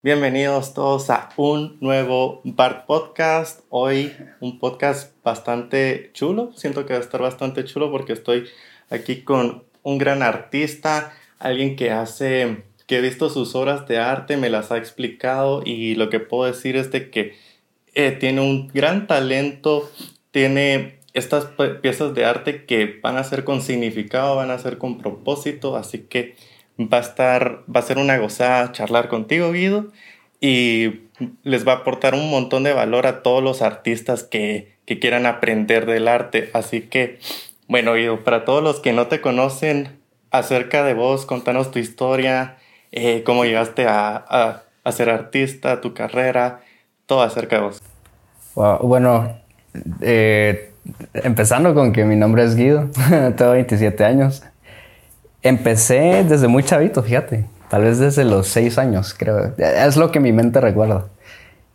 Bienvenidos todos a un nuevo Bart Podcast. Hoy un podcast bastante chulo. Siento que va a estar bastante chulo porque estoy aquí con un gran artista, alguien que hace, que he visto sus obras de arte, me las ha explicado y lo que puedo decir es de que eh, tiene un gran talento, tiene estas piezas de arte que van a ser con significado, van a ser con propósito, así que va a estar, va a ser una gozada charlar contigo, Guido, y les va a aportar un montón de valor a todos los artistas que, que quieran aprender del arte. Así que, bueno, Guido, para todos los que no te conocen acerca de vos, contanos tu historia, eh, cómo llegaste a, a, ser artista, tu carrera, todo acerca de vos. bueno, eh, empezando con que mi nombre es Guido, tengo 27 años. Empecé desde muy chavito, fíjate. Tal vez desde los seis años, creo. Es lo que mi mente recuerda.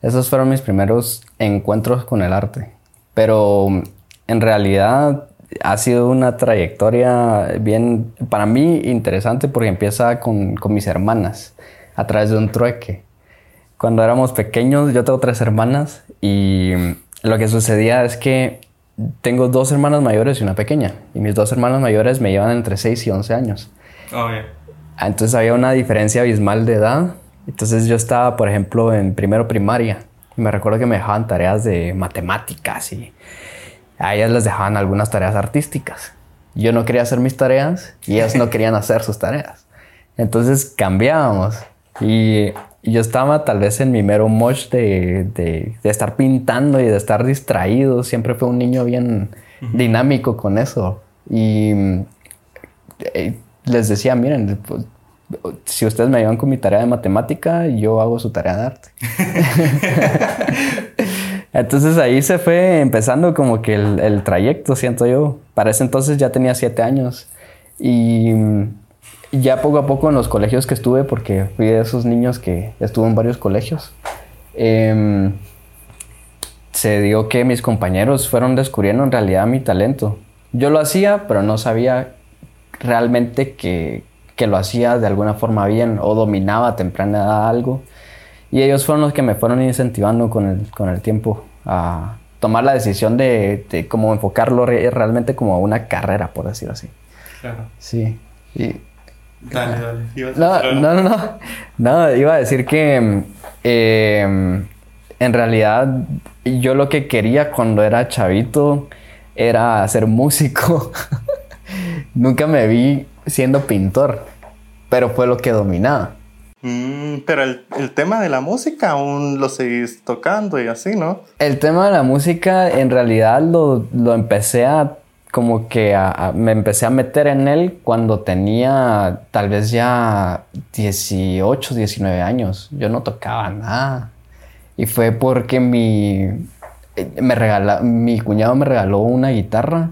Esos fueron mis primeros encuentros con el arte. Pero en realidad ha sido una trayectoria bien, para mí, interesante porque empieza con, con mis hermanas a través de un trueque. Cuando éramos pequeños, yo tengo tres hermanas y lo que sucedía es que tengo dos hermanas mayores y una pequeña. Y mis dos hermanos mayores me llevan entre 6 y 11 años. Oh, Entonces había una diferencia abismal de edad. Entonces yo estaba, por ejemplo, en primero primaria. Y me recuerdo que me dejaban tareas de matemáticas y a ellas les dejaban algunas tareas artísticas. Yo no quería hacer mis tareas y ellas no querían hacer sus tareas. Entonces cambiábamos. Y yo estaba tal vez en mi mero mosh de, de, estar pintando y de estar distraído. Siempre fue un niño bien dinámico con eso. Y eh, les decía, miren, pues, si ustedes me ayudan con mi tarea de matemática, yo hago su tarea de arte. entonces ahí se fue empezando como que el, el trayecto, siento yo. Para ese entonces ya tenía siete años. Y ya poco a poco en los colegios que estuve, porque fui de esos niños que estuvo en varios colegios, em, se dio que mis compañeros fueron descubriendo en realidad mi talento. Yo lo hacía, pero no sabía realmente que, que lo hacía de alguna forma bien o dominaba a temprana edad algo. Y ellos fueron los que me fueron incentivando con el, con el tiempo a tomar la decisión de, de cómo enfocarlo realmente como una carrera, por decirlo así. Claro. Sí. Y Dale, dale. No, no, no, no, no. iba a decir que em, en realidad yo lo que quería cuando era chavito era ser músico. Nunca me vi siendo pintor, pero fue lo que dominaba. Mm, pero el, tema de la música aún lo seguís tocando y así, ¿no? El tema de la música en realidad lo, lo empecé a como que me empecé a meter en él cuando tenía tal vez ya 18, 19 años. Yo no tocaba nada. Y fue porque mi, me regala, mi cuñado me regaló una guitarra.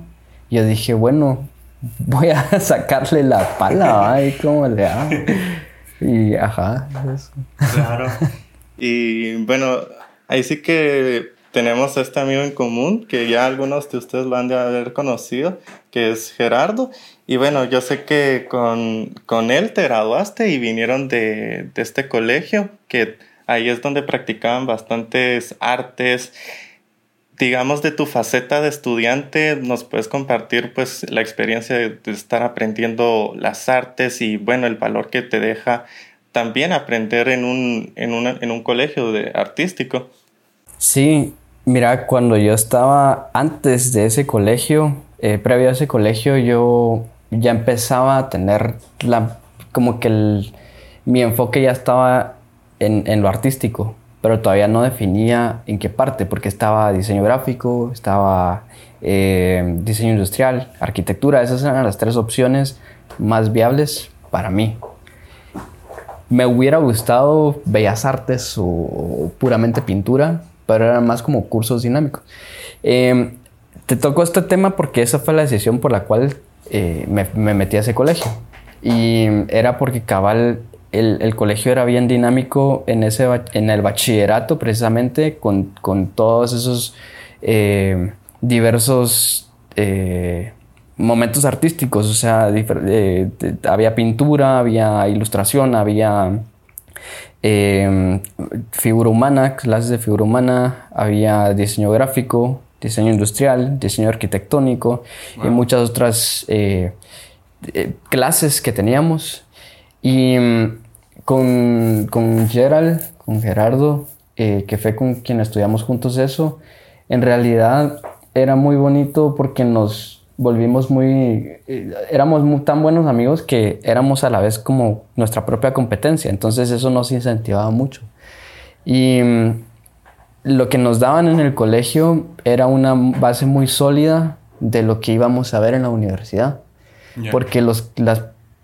Y yo dije, bueno, voy a sacarle la pala, ¿y cómo le hago? Y ajá, eso. Claro. Y bueno, ahí sí que tenemos este amigo en común que ya algunos de ustedes lo han de haber conocido, que es Gerardo. Y bueno, yo sé que con, con él te graduaste y vinieron de, de, este colegio, que ahí es donde practicaban bastantes artes. Digamos, de tu faceta de estudiante, nos puedes compartir pues la experiencia de, estar aprendiendo las artes y bueno, el valor que te deja también aprender en un, en, en un colegio de artístico. Sí, Mira, cuando yo estaba antes de ese colegio, eh, previo a ese colegio, yo ya empezaba a tener la, como que mi enfoque ya estaba en, lo artístico, pero todavía no definía en qué parte, porque estaba diseño gráfico, estaba eh, diseño industrial, arquitectura, esas eran las tres opciones más viables para mí. Me hubiera gustado bellas artes o puramente pintura, pero eran más como cursos dinámicos. Em, te tocó este tema porque esa fue la decisión por la cual eh, me, metí a ese colegio. Y era porque cabal el, colegio era bien dinámico en, ese, en el bachillerato precisamente con, todos esos eh, diversos eh, momentos artísticos. O sea, había pintura, había ilustración, había em, figura humana, clases de figura humana, había diseño gráfico, diseño industrial, diseño arquitectónico y muchas otras eh, eh, clases que teníamos. Y mm, con, con Gerald, con Gerardo, eh, que fue con quien estudiamos juntos eso, en realidad era muy bonito porque nos volvimos muy, eh, éramos tan buenos amigos que éramos a la vez como nuestra propia competencia, entonces eso nos incentivaba mucho. Y mm, lo que nos daban en el colegio era una base muy sólida de lo que íbamos a ver en la universidad, porque los,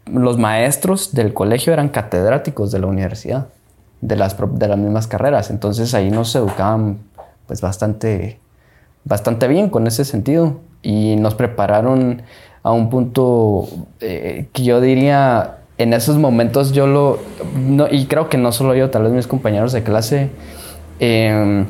los maestros del colegio eran catedráticos de la universidad, de las, de las mismas carreras, entonces ahí nos educaban pues bastante bastante bien con ese sentido y nos prepararon a un punto eh, que yo diría en esos momentos yo lo y creo que no solo yo tal vez mis compañeros de clase em,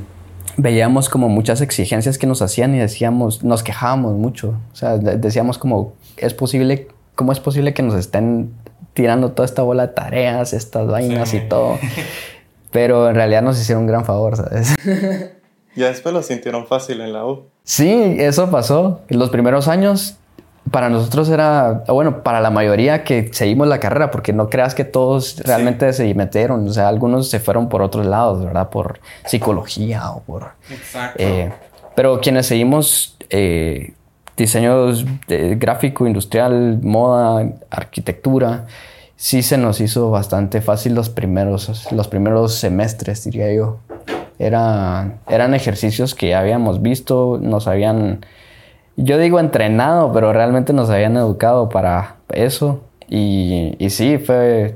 veíamos como muchas exigencias que nos hacían y decíamos nos quejábamos mucho. O sea decíamos como es posible cómo es posible que nos estén tirando toda esta bola de tareas estas vainas y todo pero en realidad nos hicieron un gran favor sabes Ya después lo sintieron fácil en la U. Sí, eso pasó. Los primeros años, para nosotros era, bueno, para la mayoría que seguimos la carrera, porque no creas que todos realmente se metieron. O sea, algunos se fueron por otros lados, ¿verdad? Por psicología o por... Exacto. Eh, pero quienes seguimos eh, diseños de gráfico, industrial, moda, arquitectura, sí se nos hizo bastante fácil los primeros, los primeros semestres, diría yo. Era, eran ejercicios que habíamos visto, nos habían, yo digo entrenado, pero realmente nos habían educado para eso. Y, y sí, fue,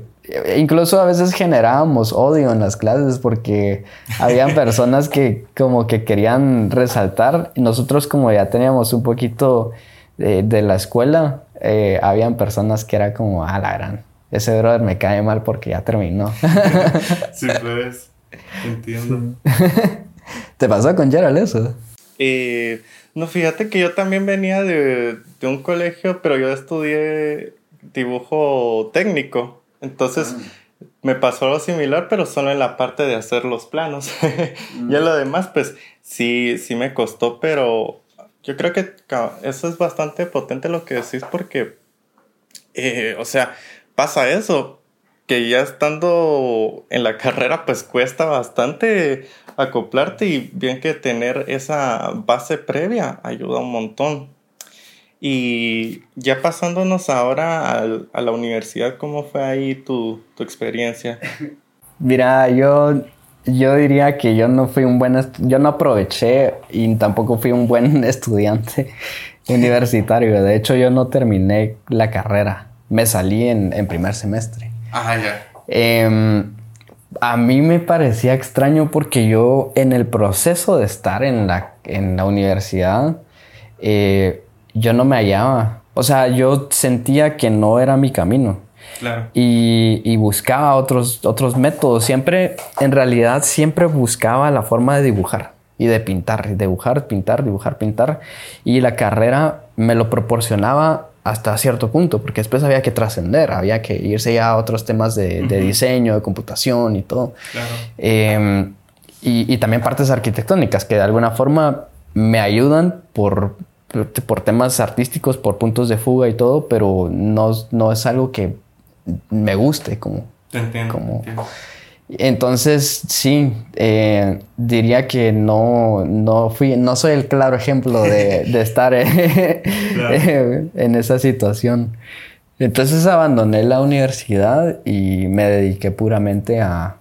incluso a veces generábamos odio en las clases porque habían personas que como que querían resaltar nosotros como ya teníamos un poquito de, la escuela, eh, habían personas que era como, ah, la gran, ese brother me cae mal porque ya terminó. sí, pues. Entiendo. ¿Te pasó con Gerald eso? Eh, no, fíjate que yo también venía de, un colegio, pero yo estudié dibujo técnico. Entonces ah. me pasó algo similar, pero solo en la parte de hacer los planos. Y en lo demás, pues sí, sí me costó, pero yo creo que eso es bastante potente lo que decís porque, eh, o sea, pasa eso ya estando en la carrera pues cuesta bastante acoplarte y bien que tener esa base previa ayuda un montón. Y ya pasándonos ahora a la universidad, ¿cómo fue ahí tu, tu experiencia? Mira, yo, yo diría que yo no fui un buen, yo no aproveché y tampoco fui un buen estudiante universitario. De hecho, yo no terminé la carrera. Me salí en, en primer semestre. Ajá, ya. Em, a mí me parecía extraño porque yo en el proceso de estar en la, en la universidad, eh, yo no me hallaba. O sea, yo sentía que no era mi camino. Claro. Y, y, buscaba otros, otros métodos. Siempre, en realidad, siempre buscaba la forma de dibujar y de pintar. Dibujar, pintar, dibujar, pintar. Y la carrera me lo proporcionaba hasta cierto punto, porque después había que trascender, había que irse ya a otros temas de, diseño, de computación y todo. Em, y, también partes arquitectónicas que de alguna forma me ayudan por, por temas artísticos, por puntos de fuga y todo, pero no, no es algo que me guste como... Te entiendo. Como, entonces, sí, eh, diría que no, no, fui, no soy el claro ejemplo de, estar en esa situación. Entonces abandoné la universidad y me dediqué puramente a,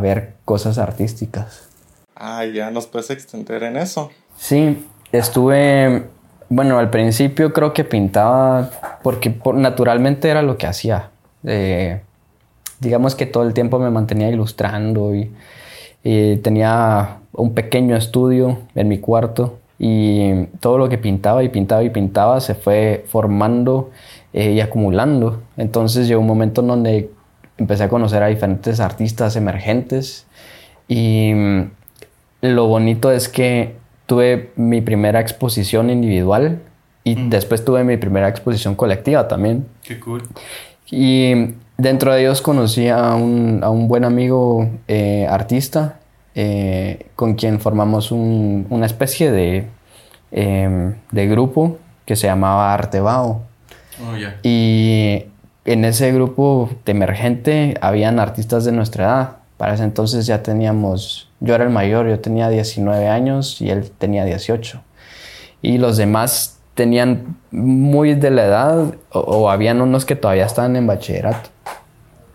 ver cosas artísticas. Ah, ya nos puedes extender en eso. Sí, estuve, bueno, al principio creo que pintaba porque naturalmente era lo que hacía. Eh, digamos que todo el tiempo me mantenía ilustrando y, tenía un pequeño estudio en mi cuarto y todo lo que pintaba y pintaba y pintaba se fue formando eh, y acumulando. Entonces llegó un momento en donde empecé a conocer a diferentes artistas emergentes y mm, lo bonito es que tuve mi primera exposición individual y después tuve mi primera exposición colectiva también. Qué cool. Y dentro de ellos conocí a un, a un buen amigo eh, artista eh, con quien formamos un- una especie de, em, de grupo que se llamaba Artebao. Oh, ya. Y en ese grupo de emergente habían artistas de nuestra edad. Para ese entonces ya teníamos, yo era el mayor, yo tenía 19 años y él tenía 18. Y los demás tenían muy de la edad o, o habían unos que todavía estaban en bachillerato.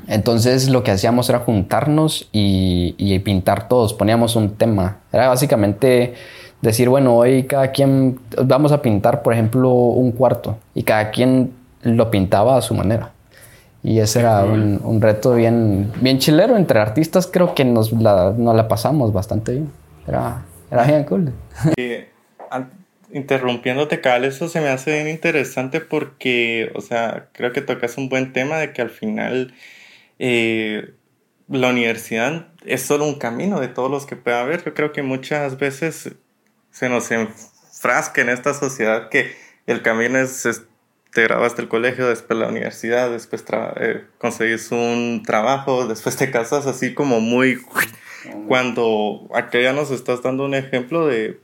Entonces lo que hacíamos era juntarnos y, y pintar todos, poníamos un tema. Era básicamente decir, bueno, hoy cada quien vamos a pintar, por ejemplo, un cuarto y cada quien lo pintaba a su manera. Y ese era un, un reto bien, bien chilero entre artistas, creo que nos la, nos la pasamos bastante bien. Era, era bien cool. Interrumpiéndote, Cal, eso se me hace bien interesante porque, o sea, creo que tocas un buen tema de que al final eh, la universidad es solo un camino de todos los que pueda haber. Yo creo que muchas veces se nos enfrasca en esta sociedad que el camino es, es- te graduaste el colegio, después la universidad, después eh, conseguís un trabajo, después te casas así como muy... Cuando acá ya nos estás dando un ejemplo de,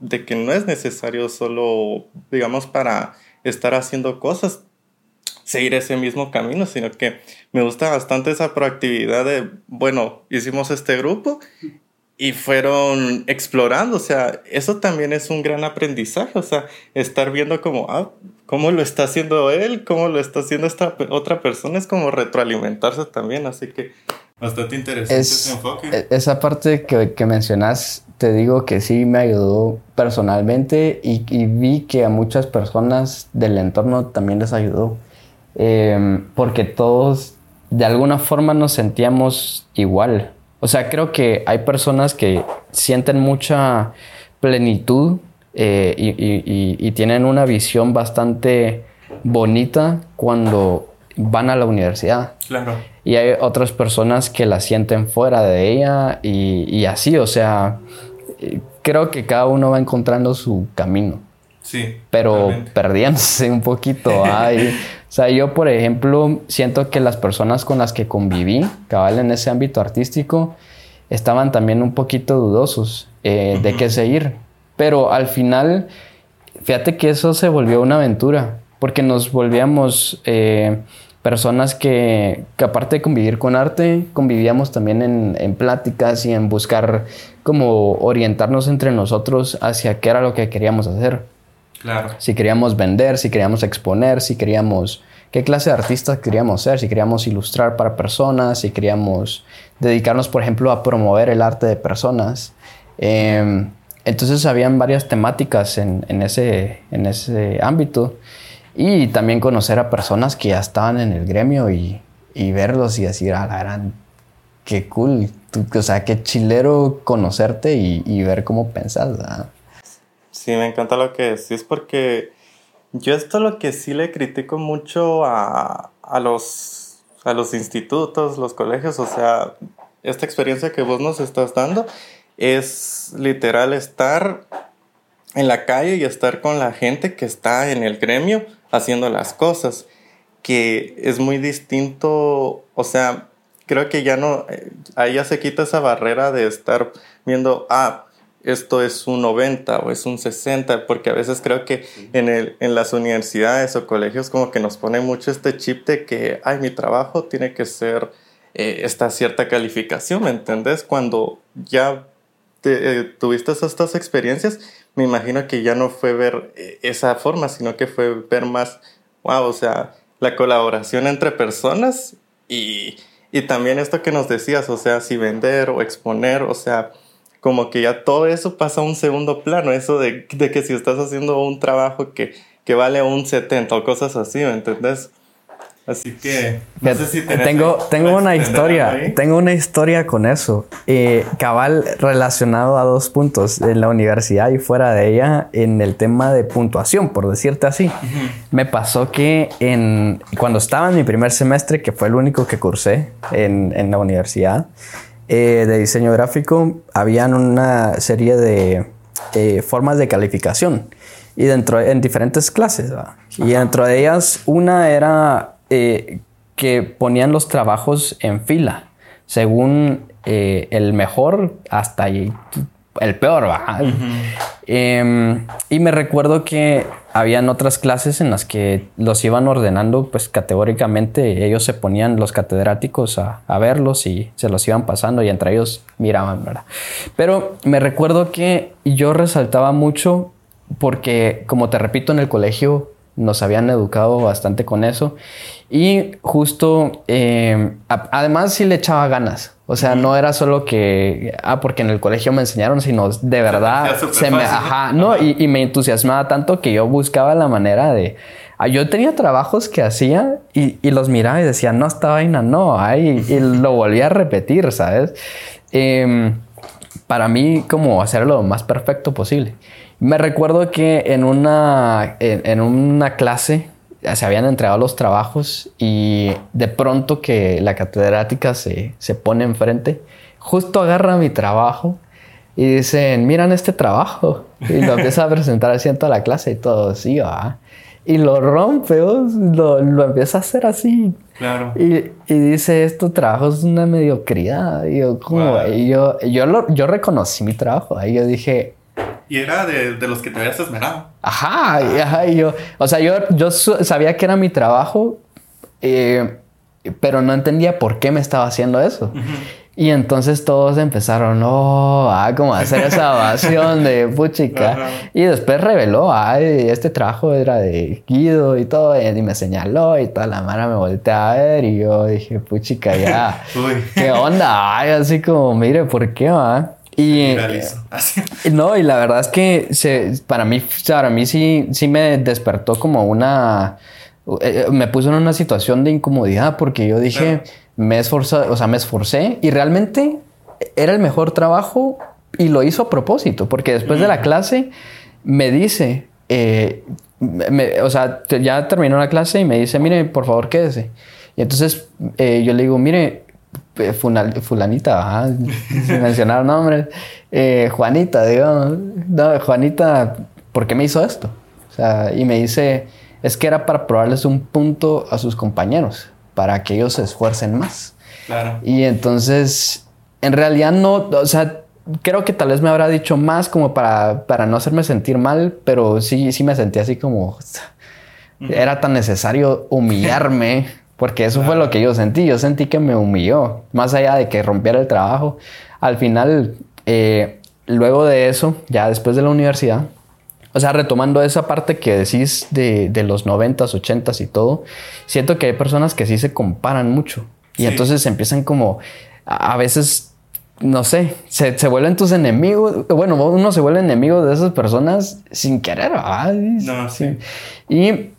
de que no es necesario solo, digamos, para estar haciendo cosas, seguir ese mismo camino, sino que me gusta bastante esa proactividad de, bueno, hicimos este grupo y fueron explorando, o sea, eso también es un gran aprendizaje, o sea, estar viendo como, ah, cómo lo está haciendo él, cómo lo está haciendo esta otra persona, es como retroalimentarse también, así que bastante interesante Es, ese enfoque. e- esa parte que, que mencionas, te digo que sí me ayudó personalmente y, y vi que a muchas personas del entorno también les ayudó. Em, porque todos de alguna forma nos sentíamos igual. O sea, creo que hay personas que sienten mucha plenitud eh, y, y- y- y tienen una visión bastante bonita cuando van a la universidad. Claro. Y hay otras personas que la sienten fuera de ella y, y así, o sea, eh, creo que cada uno va encontrando su camino, Sí. pero totalmente. perdiéndose un poquito. ay. o sea, yo, por ejemplo, siento que las personas con las que conviví, cabal en ese ámbito artístico, estaban también un poquito dudosos eh, de qué seguir. Pero al final, fíjate que eso se volvió una aventura, porque nos volvíamos eh, personas que, que aparte de convivir con arte, convivíamos también en, en pláticas y en buscar como orientarnos entre nosotros hacia qué era lo que queríamos hacer. Si queríamos vender, si queríamos exponer, si queríamos... ¿Qué clase de artistas queríamos ser? Si queríamos ilustrar para personas, si queríamos dedicarnos, por ejemplo, a promover el arte de personas. Eh, entonces, habían varias temáticas en, ese, en ese ámbito. Y también conocer a personas que ya estaban en el gremio y, y verlos y decir, a la qué cool. Tú- o sea, qué chilero conocerte y, y ver cómo pensás. ¿verdad? Sí, me encanta lo que decís porque yo esto lo que sí le critico mucho a, a los, a los institutos, los colegios, o sea, esta experiencia que vos nos estás dando es literal estar en la calle y estar con la gente que está en el gremio haciendo las cosas, que es muy distinto, o sea, creo que ya no, eh, ahí ya se quita esa barrera de estar viendo, ah, esto es un 90 o es un 60, porque a veces creo que en, el, en las universidades o colegios como que nos ponen mucho este chip de que, ay, mi trabajo tiene que ser eh, esta cierta calificación, ¿me entendés? Cuando ya te, eh, tuviste estas experiencias, me imagino que ya no fue ver eh, esa forma, sino que fue ver más, wow, o sea, la colaboración entre personas y, y también esto que nos decías, o sea, si vender o exponer, o sea, como que ya todo eso pasa a un segundo plano, eso de, de que si estás haciendo un trabajo que, que vale un 70 o cosas así, ¿me entendés? Así que no sé si tengo, tengo una historia, ahí. tengo una historia con eso. Eh, cabal relacionado a dos puntos, en la universidad y fuera de ella, en el tema de puntuación, por decirte así. Me pasó que en, cuando estaba en mi primer semestre, que fue el único que cursé en, en la universidad eh, de diseño gráfico, habían una serie de eh, formas de calificación y dentro en diferentes clases. Y dentro de ellas, una era eh, que ponían los trabajos en fila, según el mejor hasta el peor, ¿va? Em, y me recuerdo que habían otras clases en las que los iban ordenando, pues categóricamente ellos se ponían los catedráticos a, a, verlos y se los iban pasando y entre ellos miraban, ¿verdad? Pero me recuerdo que yo resaltaba mucho porque, como te repito, en el colegio nos habían educado bastante con eso y justo, eh, además sí le echaba ganas. O sea, no era solo que, ah, porque en el colegio me enseñaron, sino de verdad se me, ajá, no, Y, y, me entusiasmaba tanto que yo buscaba la manera de, ah, yo tenía trabajos que hacía y, y, los miraba y decía, no, esta vaina no, ay, y lo volvía a repetir, ¿sabes? Eh, para mí, como hacerlo lo más perfecto posible. Me recuerdo que en una, en, en una clase se habían entregado los trabajos y de pronto que la catedrática se, se pone enfrente, justo agarra mi trabajo y dicen, miran este trabajo. Y lo empieza a presentar así en toda la clase y todo, sí, va. Y lo rompe, lo, lo, empieza a hacer así. Claro. Y, y dice, esto trabajo es una mediocridad. Y yo, como, y yo, yo, lo, yo reconocí mi trabajo. Y yo dije, y era de, de, los que te habías esmerado. Ajá, ajá, y yo, o sea, yo, yo sabía que era mi trabajo, eh, pero no entendía por qué me estaba haciendo eso. Uh -huh. Y entonces todos empezaron, oh, ah, como hacer esa evasión de puchica. y después reveló, ay, este trabajo era de Guido y todo, y me señaló y toda la mano me volteé a ver y yo dije, puchica, ya, ¿qué onda? Ay, así como, mire, ¿por qué va? Y, no, y la verdad es que se, para mí, para mí sí, sí me despertó como una, eh, me puso en una situación de incomodidad porque yo dije, claro. me esforcé, o sea, me esforcé y realmente era el mejor trabajo y lo hizo a propósito, porque después de la clase me dice, eh, me, o sea, ya terminó la clase y me dice, mire, por favor, quédese. Y entonces eh, yo le digo, mire, fulanita, sin mencionar nombres, eh, Juanita, digamos, no, Juanita, ¿por qué me hizo esto? O sea, y me dice, es que era para probarles un punto a sus compañeros, para que ellos se esfuercen más. Claro. Y entonces, en realidad no, o sea, creo que tal vez me habrá dicho más como para, para no hacerme sentir mal, pero sí, sí me sentí así como, era tan necesario humillarme. Porque eso fue lo que yo sentí. Yo sentí que me humilló. Más allá de que rompiera el trabajo. Al final, eh, luego de eso, ya después de la universidad, o sea, retomando esa parte que decís de, de los noventas, ochentas y todo, siento que hay personas que sí se comparan mucho. Y sí. entonces empiezan como, a veces, no sé, se, se, vuelven tus enemigos. Bueno, uno se vuelve enemigo de esas personas sin querer. Ay, no, sí. Y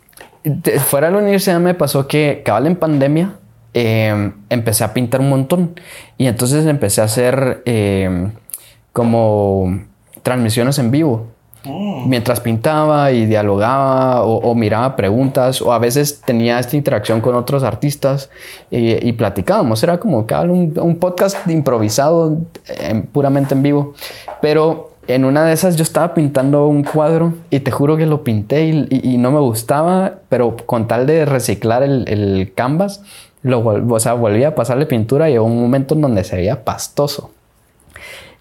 de, fuera de la universidad me pasó que, cabal en pandemia, eh, empecé a pintar un montón. Y entonces empecé a hacer eh, como transmisiones en vivo. Oh. Mientras pintaba y dialogaba o, o, miraba preguntas o a veces tenía esta interacción con otros artistas y, y platicábamos. Era como cabal un, un podcast improvisado eh, puramente en vivo. Pero en una de esas yo estaba pintando un cuadro y te juro que lo pinté y, no me gustaba, pero con tal de reciclar el, el canvas, lo, o sea, volví a pasarle pintura y llegó un momento en donde se veía pastoso.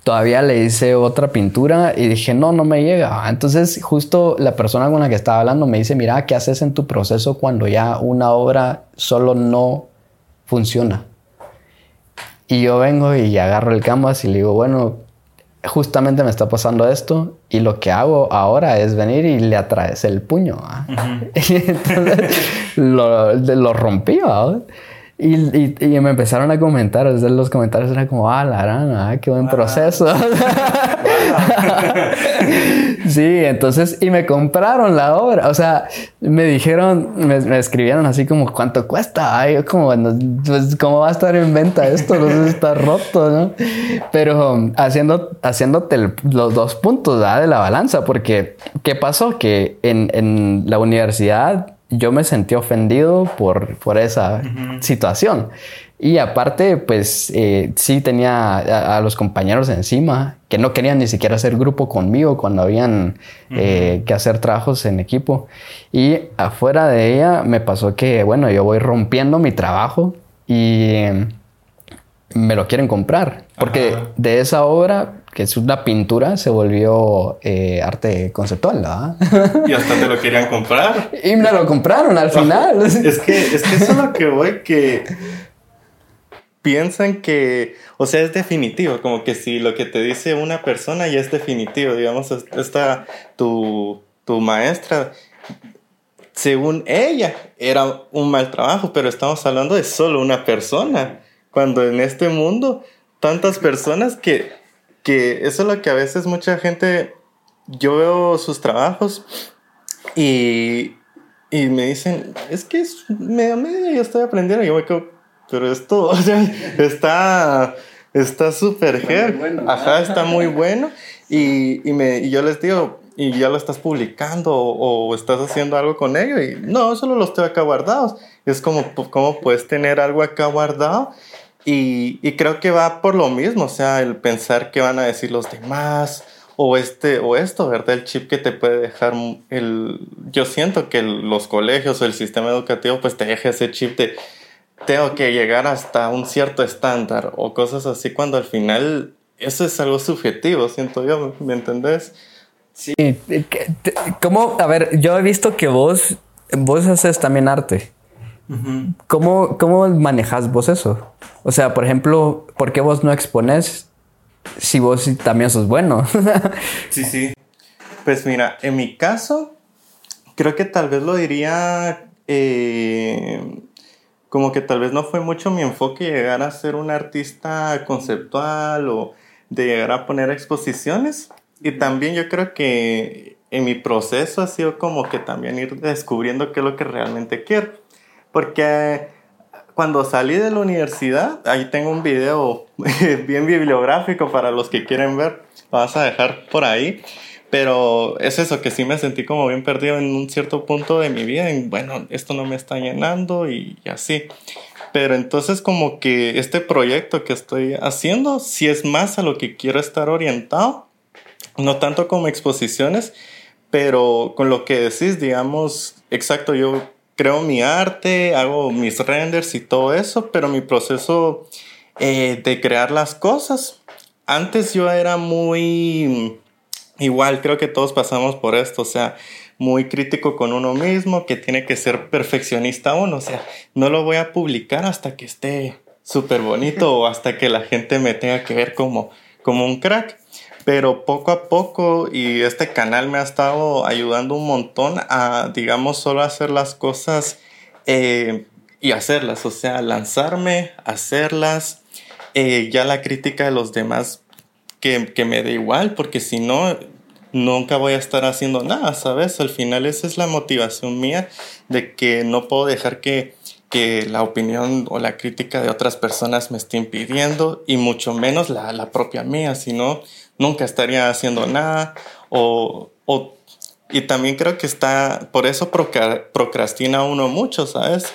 Todavía le hice otra pintura y dije, no, no me llega. Entonces justo la persona con la que estaba hablando me dice, mira, ¿qué haces en tu proceso cuando ya una obra solo no funciona? Y yo vengo y agarro el canvas y le digo, bueno, justamente me está pasando esto y lo que hago ahora es venir y le atraes el puño. -huh. y entonces lo, lo rompí. Y, y, y, me empezaron a comentar, desde los comentarios era como, ah, la rana, qué buen ah. proceso. sí, entonces, y me compraron la obra, o sea, me dijeron, me, me escribieron así como, ¿cuánto cuesta? Ay, yo como, pues, ¿cómo va a estar en venta esto? No está roto, ¿no? Pero haciendo, haciéndote el, los dos puntos ¿verdad? de la balanza, porque, ¿qué pasó? Que en, en la universidad yo me sentí ofendido por, por esa situación. Y aparte, pues eh, sí tenía a, los compañeros encima que no querían ni siquiera hacer grupo conmigo cuando habían eh, que hacer trabajos en equipo. Y afuera de ella me pasó que, bueno, yo voy rompiendo mi trabajo y em, me lo quieren comprar. Porque de esa obra, que es una pintura, se volvió eh, arte conceptual, ¿verdad? Y hasta te lo querían comprar. y me lo compraron al final. es, que, es que eso es lo que voy, que piensan que, o sea, es definitivo, como que si lo que te dice una persona ya es definitivo, digamos, esta, tu, tu maestra, según ella, era un mal trabajo, pero estamos hablando de solo una persona, cuando en este mundo, tantas personas que, que eso es lo que a veces mucha gente, yo veo sus trabajos y, y me dicen, es que es medio medio, yo estoy aprendiendo, yo voy pero esto, o sea, está está súper bueno, Ajá, está muy bueno. Y, y, me, y yo les digo, ¿y ya lo estás publicando o, estás haciendo algo con ello? Y no, solo lo estoy acá guardados. Es como, ¿cómo puedes tener algo acá guardado? Y, y, creo que va por lo mismo, o sea, el pensar qué van a decir los demás, o este, o esto, ¿verdad? El chip que te puede dejar el... Yo siento que los colegios o el sistema educativo pues te deja ese chip de tengo que llegar hasta un cierto estándar o cosas así cuando al final eso es algo subjetivo, siento yo, ¿me entendés? Sí, ¿cómo? A ver, yo he visto que vos, vos haces también arte. ¿Cómo, ¿Cómo manejas vos eso? O sea, por ejemplo, ¿por qué vos no expones si vos también sos bueno? sí, sí. Pues mira, en mi caso, creo que tal vez lo diría eh, como que tal vez no fue mucho mi enfoque llegar a ser un artista conceptual o de llegar a poner exposiciones. Y también yo creo que en mi proceso ha sido como que también ir descubriendo qué es lo que realmente quiero. Porque cuando salí de la universidad, ahí tengo un video bien bibliográfico para los que quieren ver, vas a dejar por ahí. Pero es eso, que sí me sentí como bien perdido en un cierto punto de mi vida, en bueno, esto no me está llenando y, así. Pero entonces como que este proyecto que estoy haciendo, sí es más a lo que quiero estar orientado, no tanto como exposiciones, pero con lo que decís, digamos, exacto, yo creo mi arte, hago mis renders y todo eso, pero mi proceso eh, de crear las cosas, antes yo era muy Igual creo que todos pasamos por esto, o sea, muy crítico con uno mismo, que tiene que ser perfeccionista uno, o sea, no lo voy a publicar hasta que esté súper bonito o hasta que la gente me tenga que ver como, como un crack. Pero poco a poco, y este canal me ha estado ayudando un montón a, digamos, solo hacer las cosas eh, y hacerlas, o sea, lanzarme, hacerlas. Eh, ya la crítica de los demás que, me dé igual, porque si no, nunca voy a estar haciendo nada, ¿sabes? Al final esa es la motivación mía de que no puedo dejar que, que la opinión o la crítica de otras personas me esté impidiendo y mucho menos la, la propia mía, si no, nunca estaría haciendo nada o, o, y también creo que está, por eso procrastina uno mucho, ¿sabes?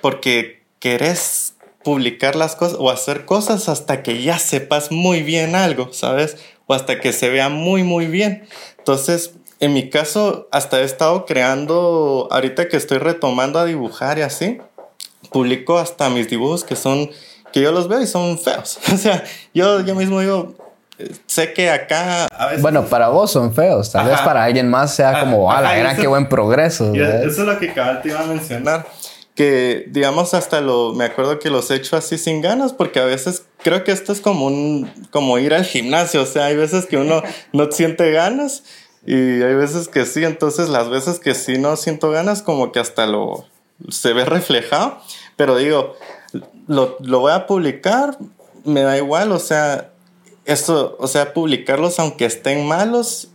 Porque querés publicar las cosas o hacer cosas hasta que ya sepas muy bien algo, ¿sabes? O hasta que se vea muy, muy bien. Entonces, en mi caso, hasta he estado creando, ahorita que estoy retomando a dibujar y así, publico hasta mis dibujos que son, que yo los veo y son feos. O sea, yo, yo mismo digo, sé que acá Bueno, para vos son feos, tal vez para alguien más sea como, ah, la gran, qué buen progreso. Eso es lo que cabal te iba a mencionar que digamos hasta lo me acuerdo que los he hecho así sin ganas porque a veces creo que esto es como un como ir al gimnasio o sea hay veces que uno no siente ganas y hay veces que sí entonces las veces que sí no siento ganas como que hasta lo se ve reflejado pero digo lo, lo voy a publicar me da igual o sea esto o sea publicarlos aunque estén malos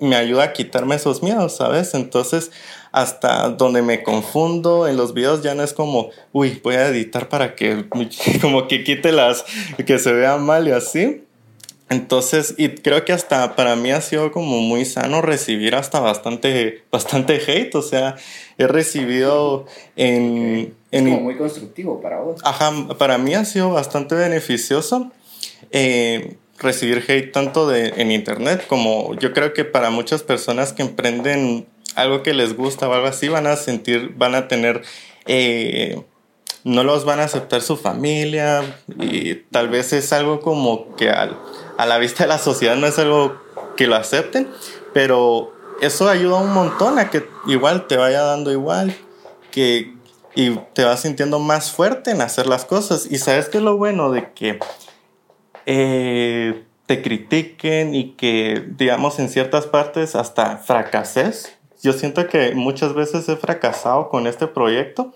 me ayuda a quitarme esos miedos sabes entonces hasta donde me confundo en los videos ya no es como, uy, voy a editar para que como que quite las, que se vea mal y así. Entonces, y creo que hasta para mí ha sido como muy sano recibir hasta bastante, bastante hate. O sea, he recibido en... Es como muy constructivo para vos. Ajá, para mí ha sido bastante beneficioso eh, recibir hate tanto de, en internet como yo creo que para muchas personas que emprenden algo que les gusta o algo así van a sentir, van a tener... Eh, no los van a aceptar su familia y tal vez es algo como que al, a la vista de la sociedad no es algo que lo acepten, pero eso ayuda un montón a que igual te vaya dando igual, que y te vas sintiendo más fuerte en hacer las cosas. Y sabes que lo bueno de que eh, te critiquen y que, digamos, en ciertas partes hasta fracases. Yo siento que muchas veces he fracasado con este proyecto,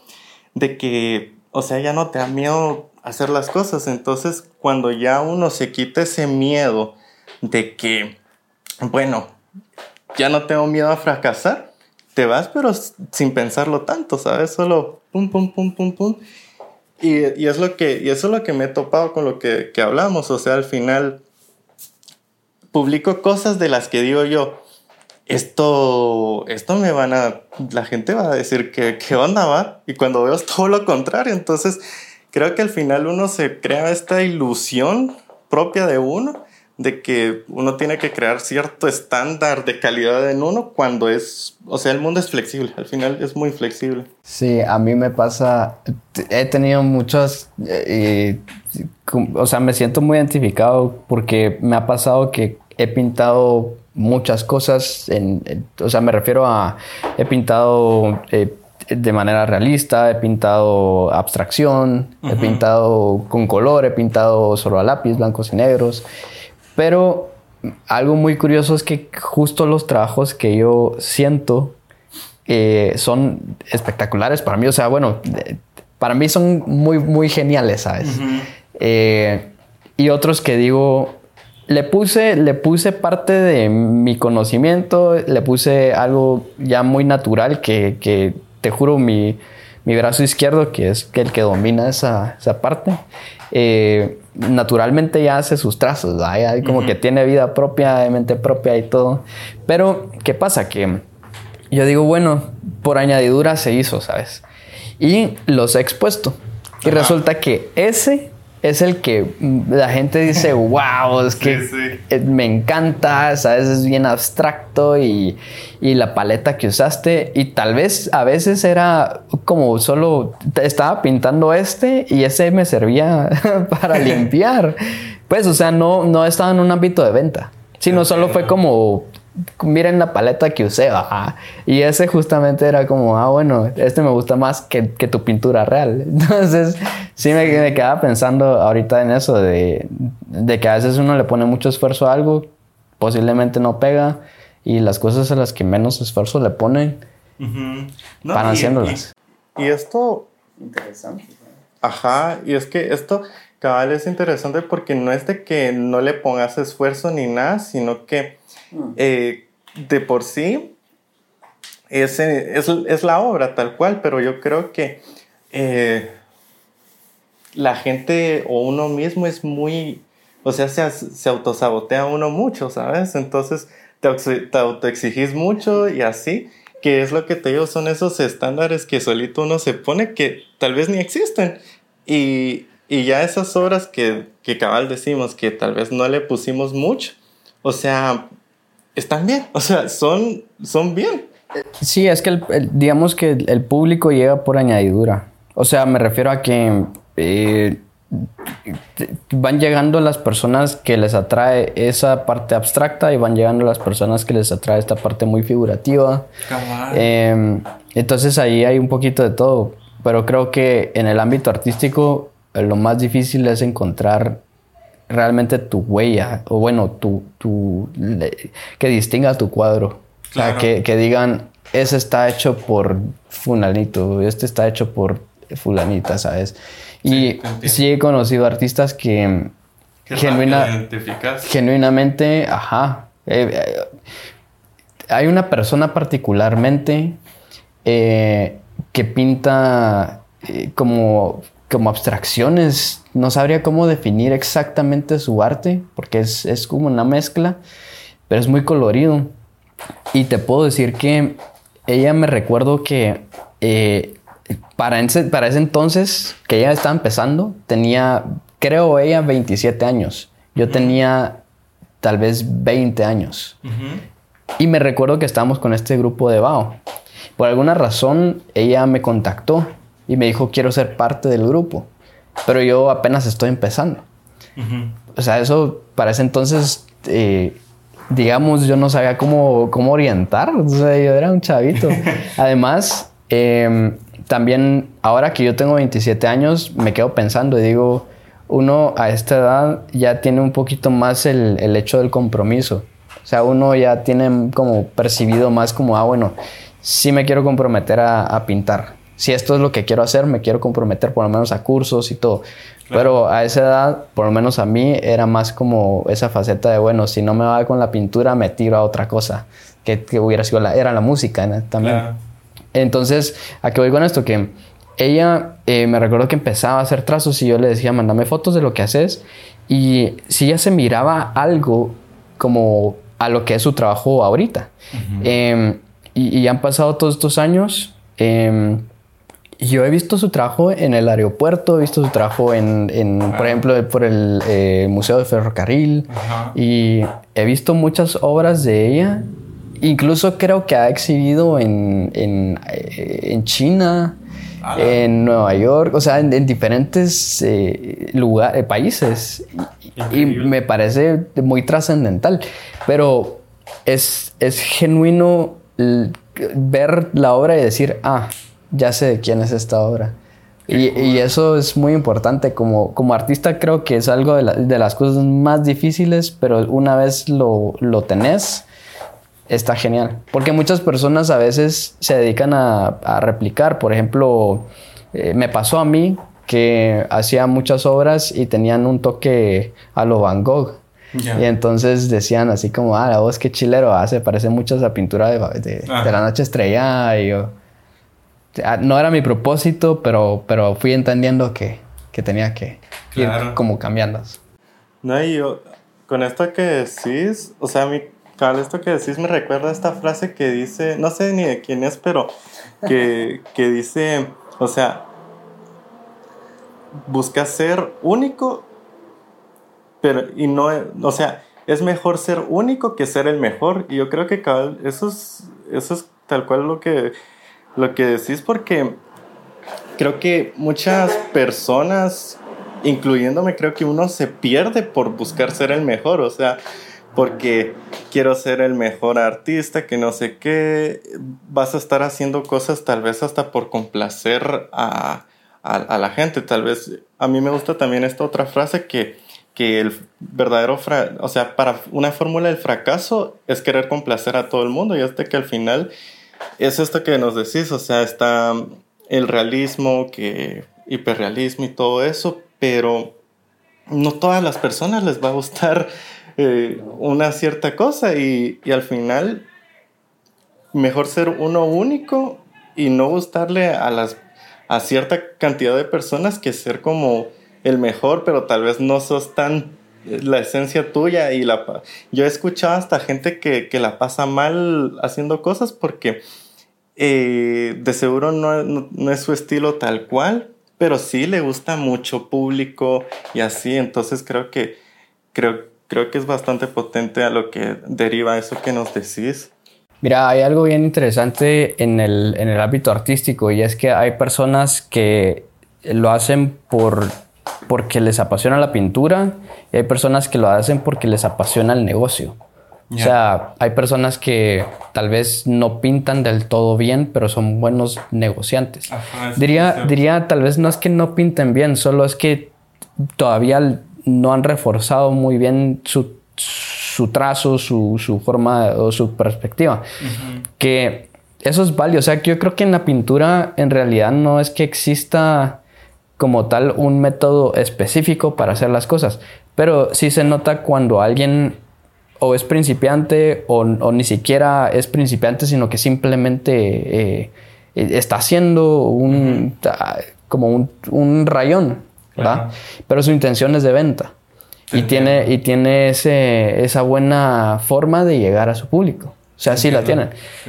de que, o sea, ya no te da miedo hacer las cosas. Entonces, cuando ya uno se quita ese miedo de que, bueno, ya no tengo miedo a fracasar, te vas, pero sin pensarlo tanto, ¿sabes? Solo pum, pum, pum, pum, pum. Y, y es lo que, y eso es lo que me he topado con lo que, que hablamos. O sea, al final publico cosas de las que digo yo, esto, esto me van a, la gente va a decir que, ¿qué onda va? Y cuando veo es todo lo contrario, entonces creo que al final uno se crea esta ilusión propia de uno de que uno tiene que crear cierto estándar de calidad en uno cuando es, o sea, el mundo es flexible, al final es muy flexible. Sí, a mí me pasa, he tenido muchas, eh, o sea, me siento muy identificado porque me ha pasado que he pintado muchas cosas, en, o sea, me refiero a, he pintado... Eh, de manera realista, he pintado abstracción, he pintado con color, he pintado solo a lápiz, blancos y negros. Pero algo muy curioso es que justo los trabajos que yo siento eh, son espectaculares para mí. O sea, bueno, para mí son muy, muy geniales, ¿sabes? Eh, y otros que digo, le puse, le puse parte de mi conocimiento, le puse algo ya muy natural que, que te juro, mi, mi, brazo izquierdo, que es el que domina esa, esa parte, eh, naturalmente ya hace sus trazos, ¿verdad? como que tiene vida propia, de mente propia y todo. Pero, ¿qué pasa? Que yo digo, bueno, por añadidura se hizo, ¿sabes? Y los he expuesto. Y resulta que ese es el que la gente dice, wow, es que me encanta, ¿sabes? Es bien abstracto y, y, la paleta que usaste. Y tal vez a veces era como solo estaba pintando este y ese me servía para limpiar. Pues, o sea, no, no estaba en un ámbito de venta, sino solo fue como miren la paleta que usé, Y ese justamente era como, ah, bueno, este me gusta más que, que tu pintura real. Entonces, sí me, me, quedaba pensando ahorita en eso, de, de, que a veces uno le pone mucho esfuerzo a algo, posiblemente no pega, y las cosas a las que menos esfuerzo le ponen, van haciéndolas. Y, esto... Interesante. Ajá, y es que esto... Cabal es interesante porque no es de que no le pongas esfuerzo ni nada, sino que Mm. Eh, de por sí es, es, la obra tal cual, pero yo creo que eh, la gente o uno mismo es muy, o sea, se, se autosabotea uno mucho, ¿sabes? Entonces te, te autoexigís mucho y así, que es lo que te digo, son esos estándares que solito uno se pone que tal vez ni existen. Y, y ya esas obras que, que cabal decimos que tal vez no le pusimos mucho, o sea, están bien, o sea, son, son bien. Sí, es que digamos que el público llega por añadidura. O sea, me refiero a que eh, van llegando las personas que les atrae esa parte abstracta y van llegando las personas que les atrae esta parte muy figurativa. Eh, entonces ahí hay un poquito de todo. Pero creo que en el ámbito artístico lo más difícil es encontrar realmente tu huella, o bueno, tu, tu, que distinga tu cuadro. que, que, digan, ese está hecho por fulanito, este está hecho por fulanita, ¿sabes? Y sí, he conocido artistas que, genuinamente, ajá. Eh, eh, hay una persona particularmente eh, que pinta como, como abstracciones no sabría cómo definir exactamente su arte, porque es, es como una mezcla, pero es muy colorido. Y te puedo decir que ella me recuerdo que eh, para, ese, para ese entonces, que ella estaba empezando, tenía, creo ella, 27 años. Yo tenía tal vez 20 años. Y me recuerdo que estábamos con este grupo de Bao. Por alguna razón, ella me contactó y me dijo, quiero ser parte del grupo. Pero yo apenas estoy empezando. O sea, eso para ese entonces, eh, digamos, yo no sabía cómo, cómo orientar. O sea, yo era un chavito. Además, em, también ahora que yo tengo 27 años, me quedo pensando y digo, uno a esta edad ya tiene un poquito más el, el hecho del compromiso. O sea, uno ya tiene como percibido más como, ah, bueno, sí me quiero comprometer a, a pintar. Si esto es lo que quiero hacer, me quiero comprometer por lo menos a cursos y todo. Pero a esa edad, por lo menos a mí, era más como esa faceta de, bueno, si no me va con la pintura, me tiro a otra cosa, que, que hubiera sido la, era la música también. Entonces, ¿a qué voy con esto? Que ella eh, me recuerdo que empezaba a hacer trazos y yo le decía, mándame fotos de lo que haces. Y si ella se miraba algo como a lo que es su trabajo ahorita. Em, y, y, han pasado todos estos años. Eh, yo he visto su trabajo en el aeropuerto, he visto su trabajo en, en por ejemplo, por el eh, Museo de Ferrocarril y he visto muchas obras de ella. Incluso creo que ha exhibido en, en, eh, en China, en Nueva York, o sea, en, diferentes eh, lugares, países. Y, y me parece muy trascendental. Pero es, es genuino ver la obra y decir, ah, ya sé de quién es esta obra. Y, y, eso es muy importante. Como, como artista creo que es algo de, la, de las cosas más difíciles, pero una vez lo, lo, tenés, está genial. Porque muchas personas a veces se dedican a, a replicar. Por ejemplo, eh, me pasó a mí que hacía muchas obras y tenían un toque a lo Van Gogh. Yeah. Y entonces decían así como, ah, la voz que chilero hace, parece mucho esa pintura de, de, ah. de la noche estrellada. Y yo, no era mi propósito, pero, pero fui entendiendo que, que tenía que claro. ir como cambiando. No, y yo, con esto que decís, o sea, mi, con esto que decís me recuerda esta frase que dice, no sé ni de quién es, pero que, que dice, o sea, busca ser único, pero, y no, o sea, es mejor ser único que ser el mejor. Y yo creo que eso es, eso es tal cual lo que lo que decís porque creo que muchas personas, incluyéndome, creo que uno se pierde por buscar ser el mejor, o sea, porque quiero ser el mejor artista, que no sé qué, vas a estar haciendo cosas tal vez hasta por complacer a, a, la gente, tal vez a mí me gusta también esta otra frase que, que el verdadero, o sea, para una fórmula del fracaso es querer complacer a todo el mundo y hasta que al final es esto que nos decís, o sea, está el realismo, que hiperrealismo y todo eso, pero no todas las personas les va a gustar eh, una cierta cosa y, y, al final mejor ser uno único y no gustarle a las a cierta cantidad de personas que ser como el mejor, pero tal vez no sos tan la esencia tuya y la... Yo he escuchado hasta gente que, que la pasa mal haciendo cosas porque eh, de seguro no, no, no, es su estilo tal cual, pero sí le gusta mucho público y así, entonces creo que, creo, creo que es bastante potente a lo que deriva eso que nos decís. Mira, hay algo bien interesante en el, en el ámbito artístico y es que hay personas que lo hacen por porque les apasiona la pintura y hay personas que lo hacen porque les apasiona el negocio. Yeah. O sea, hay personas que tal vez no pintan del todo bien, pero son buenos negociantes. Ajá, diría, diría, tal vez no es que no pinten bien, solo es que todavía no han reforzado muy bien su, su trazo, su, su, forma o su perspectiva. Uh -huh. Que eso es válido. O sea, que yo creo que en la pintura en realidad no es que exista como tal un método específico para hacer las cosas. Pero sí se nota cuando alguien o es principiante o, o ni siquiera es principiante, sino que simplemente eh, está haciendo un, uh -huh. como un, un, rayón. ¿verdad? Pero su intención es de venta. Y tiene, y tiene ese, esa buena forma de llegar a su público. O sea, sí la tiene.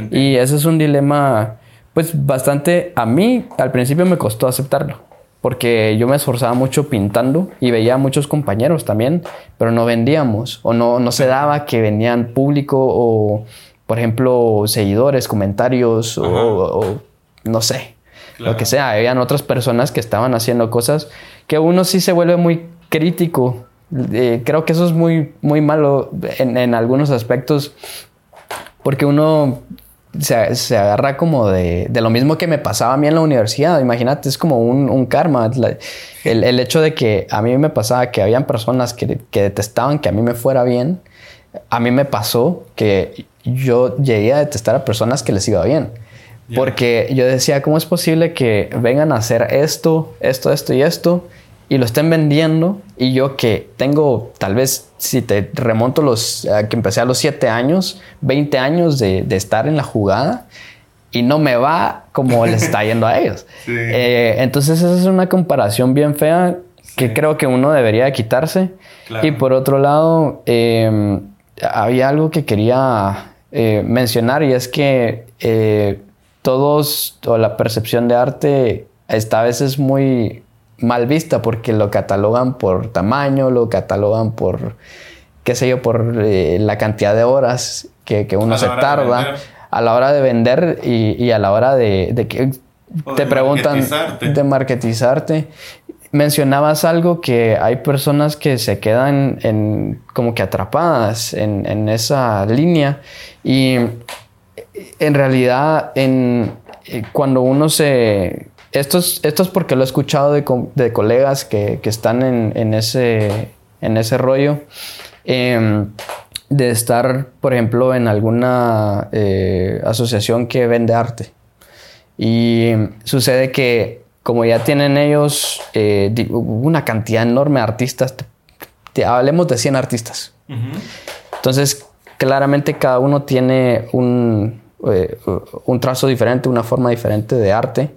Y ese es un dilema, pues bastante, a mí al principio me costó aceptarlo. Porque yo me esforzaba mucho pintando y veía a muchos compañeros también, pero no vendíamos o no, no se daba que venían público o, por ejemplo, seguidores, comentarios o, no sé, lo que sea. Habían otras personas que estaban haciendo cosas que uno sí se vuelve muy crítico. Eh, creo que eso es muy, muy malo en, en algunos aspectos porque uno se, se, agarra como de, de, lo mismo que me pasaba a mí en la universidad. Imagínate, es como un, un karma. el, el, hecho de que a mí me pasaba que habían personas que, que, detestaban que a mí me fuera bien, a mí me pasó que yo llegué a detestar a personas que les iba bien. Porque yo decía, ¿cómo es posible que vengan a hacer esto, esto, esto y esto? Y lo estén vendiendo y yo que tengo tal vez si te remonto los que empecé a los 7 años 20 años de, de, estar en la jugada y no me va como le está yendo a ellos. Eh, entonces esa es una comparación bien fea que creo que uno debería quitarse. Y por otro lado em, había algo que quería eh, mencionar y es que eh, todos o la percepción de arte está a veces muy mal vista porque lo catalogan por tamaño, lo catalogan por, qué sé yo, por eh, la cantidad de horas que, que uno se tarda a la hora de vender y, y a la hora de, de que te preguntan de marketizarte. Mencionabas algo que hay personas que se quedan en, como que atrapadas en, en esa línea y en realidad en, eh, cuando uno se esto es, esto es porque lo he escuchado de, de colegas que, que están en, en, ese, en ese rollo. Eh, de estar, por ejemplo, en alguna eh, asociación que vende arte. Y sucede que como ya tienen ellos eh, una cantidad enorme de artistas, te, hablemos de 100 artistas. Uh -huh. Entonces, claramente cada uno tiene un, eh, un trazo diferente, una forma diferente de arte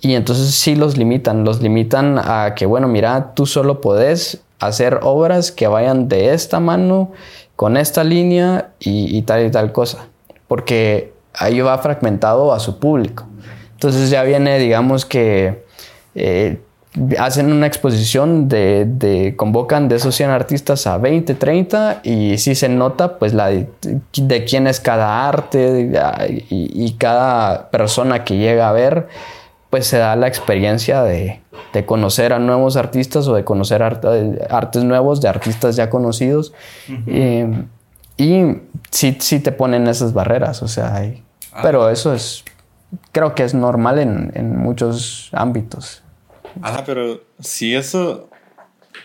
y entonces sí los limitan, los limitan a que, bueno, mira, tú solo podés hacer obras que vayan de esta mano, con esta línea y, y tal y tal cosa, porque ahí va fragmentado a su público. Entonces ya viene, digamos que eh, hacen una exposición de, de, convocan de esos 100 artistas a 20, 30 y sí se nota pues la de, de quién es cada arte y, y cada persona que llega a ver pues se da la experiencia de, de, conocer a nuevos artistas o de conocer art artes nuevos de artistas ya conocidos. Uh -huh. eh, y sí, sí, te ponen esas barreras, o sea, hay, ah. pero eso es, creo que es normal en, en muchos ámbitos. Ah, pero sí, eso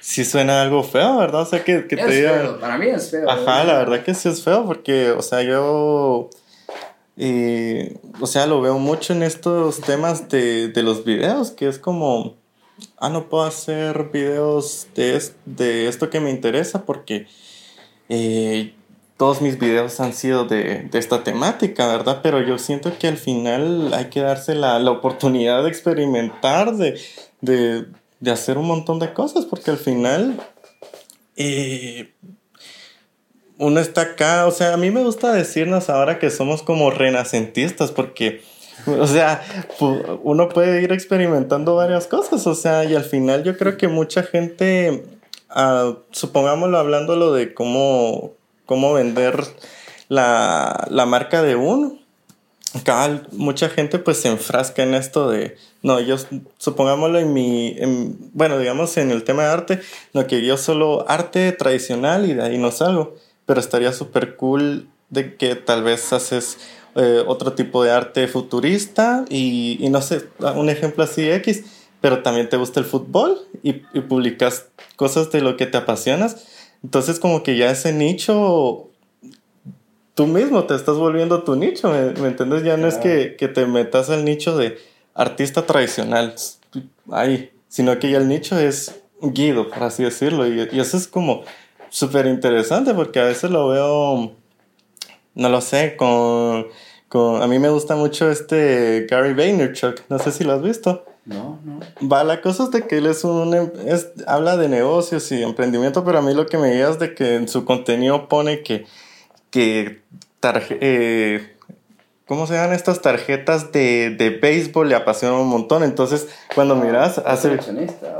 sí suena algo feo, ¿verdad? O sea, que, que es te digan... Feo. Para mí es feo. Ajá, la verdad que sí es feo, porque, o sea, yo y, o sea, lo veo mucho en estos temas de, de los videos, que es como, ah, no puedo hacer videos de, de esto que me interesa porque eh, todos mis videos han sido de, de, esta temática, ¿verdad? Pero yo siento que al final hay que darse la, la oportunidad de experimentar, de, de, de, hacer un montón de cosas, porque al final... Eh, uno está acá, o sea, a mí me gusta decirnos ahora que somos como renacentistas porque, o sea, uno puede ir experimentando varias cosas, o sea, y al final yo creo que mucha gente, uh, supongámoslo hablándolo de cómo, cómo vender la, la marca de uno, acá mucha gente pues se enfrasca en esto de, no, yo supongámoslo en mi, en, bueno, digamos en el tema de arte, no, que yo solo arte tradicional y de ahí no salgo pero estaría súper cool de que tal vez haces eh, otro tipo de arte futurista y, y, no sé, un ejemplo así X, pero también te gusta el fútbol y, y, publicas cosas de lo que te apasionas. Entonces como que ya ese nicho, tú mismo te estás volviendo tu nicho, ¿me, ¿me entiendes? Ya no es que, que, te metas al nicho de artista tradicional, ahí, sino que ya el nicho es Guido, por así decirlo, y, y eso es como súper interesante porque a veces lo veo, no lo sé, con, Con, a mí me gusta mucho este Gary Vaynerchuk, no sé si lo has visto. No, no. Va, la cosa es de que él es un... Es, habla de negocios y emprendimiento, pero a mí lo que me guía es de que en su contenido pone que... que tarje- eh, ¿Cómo se llaman estas tarjetas de, de béisbol? Le apasionan un montón. Entonces, cuando miras, hace...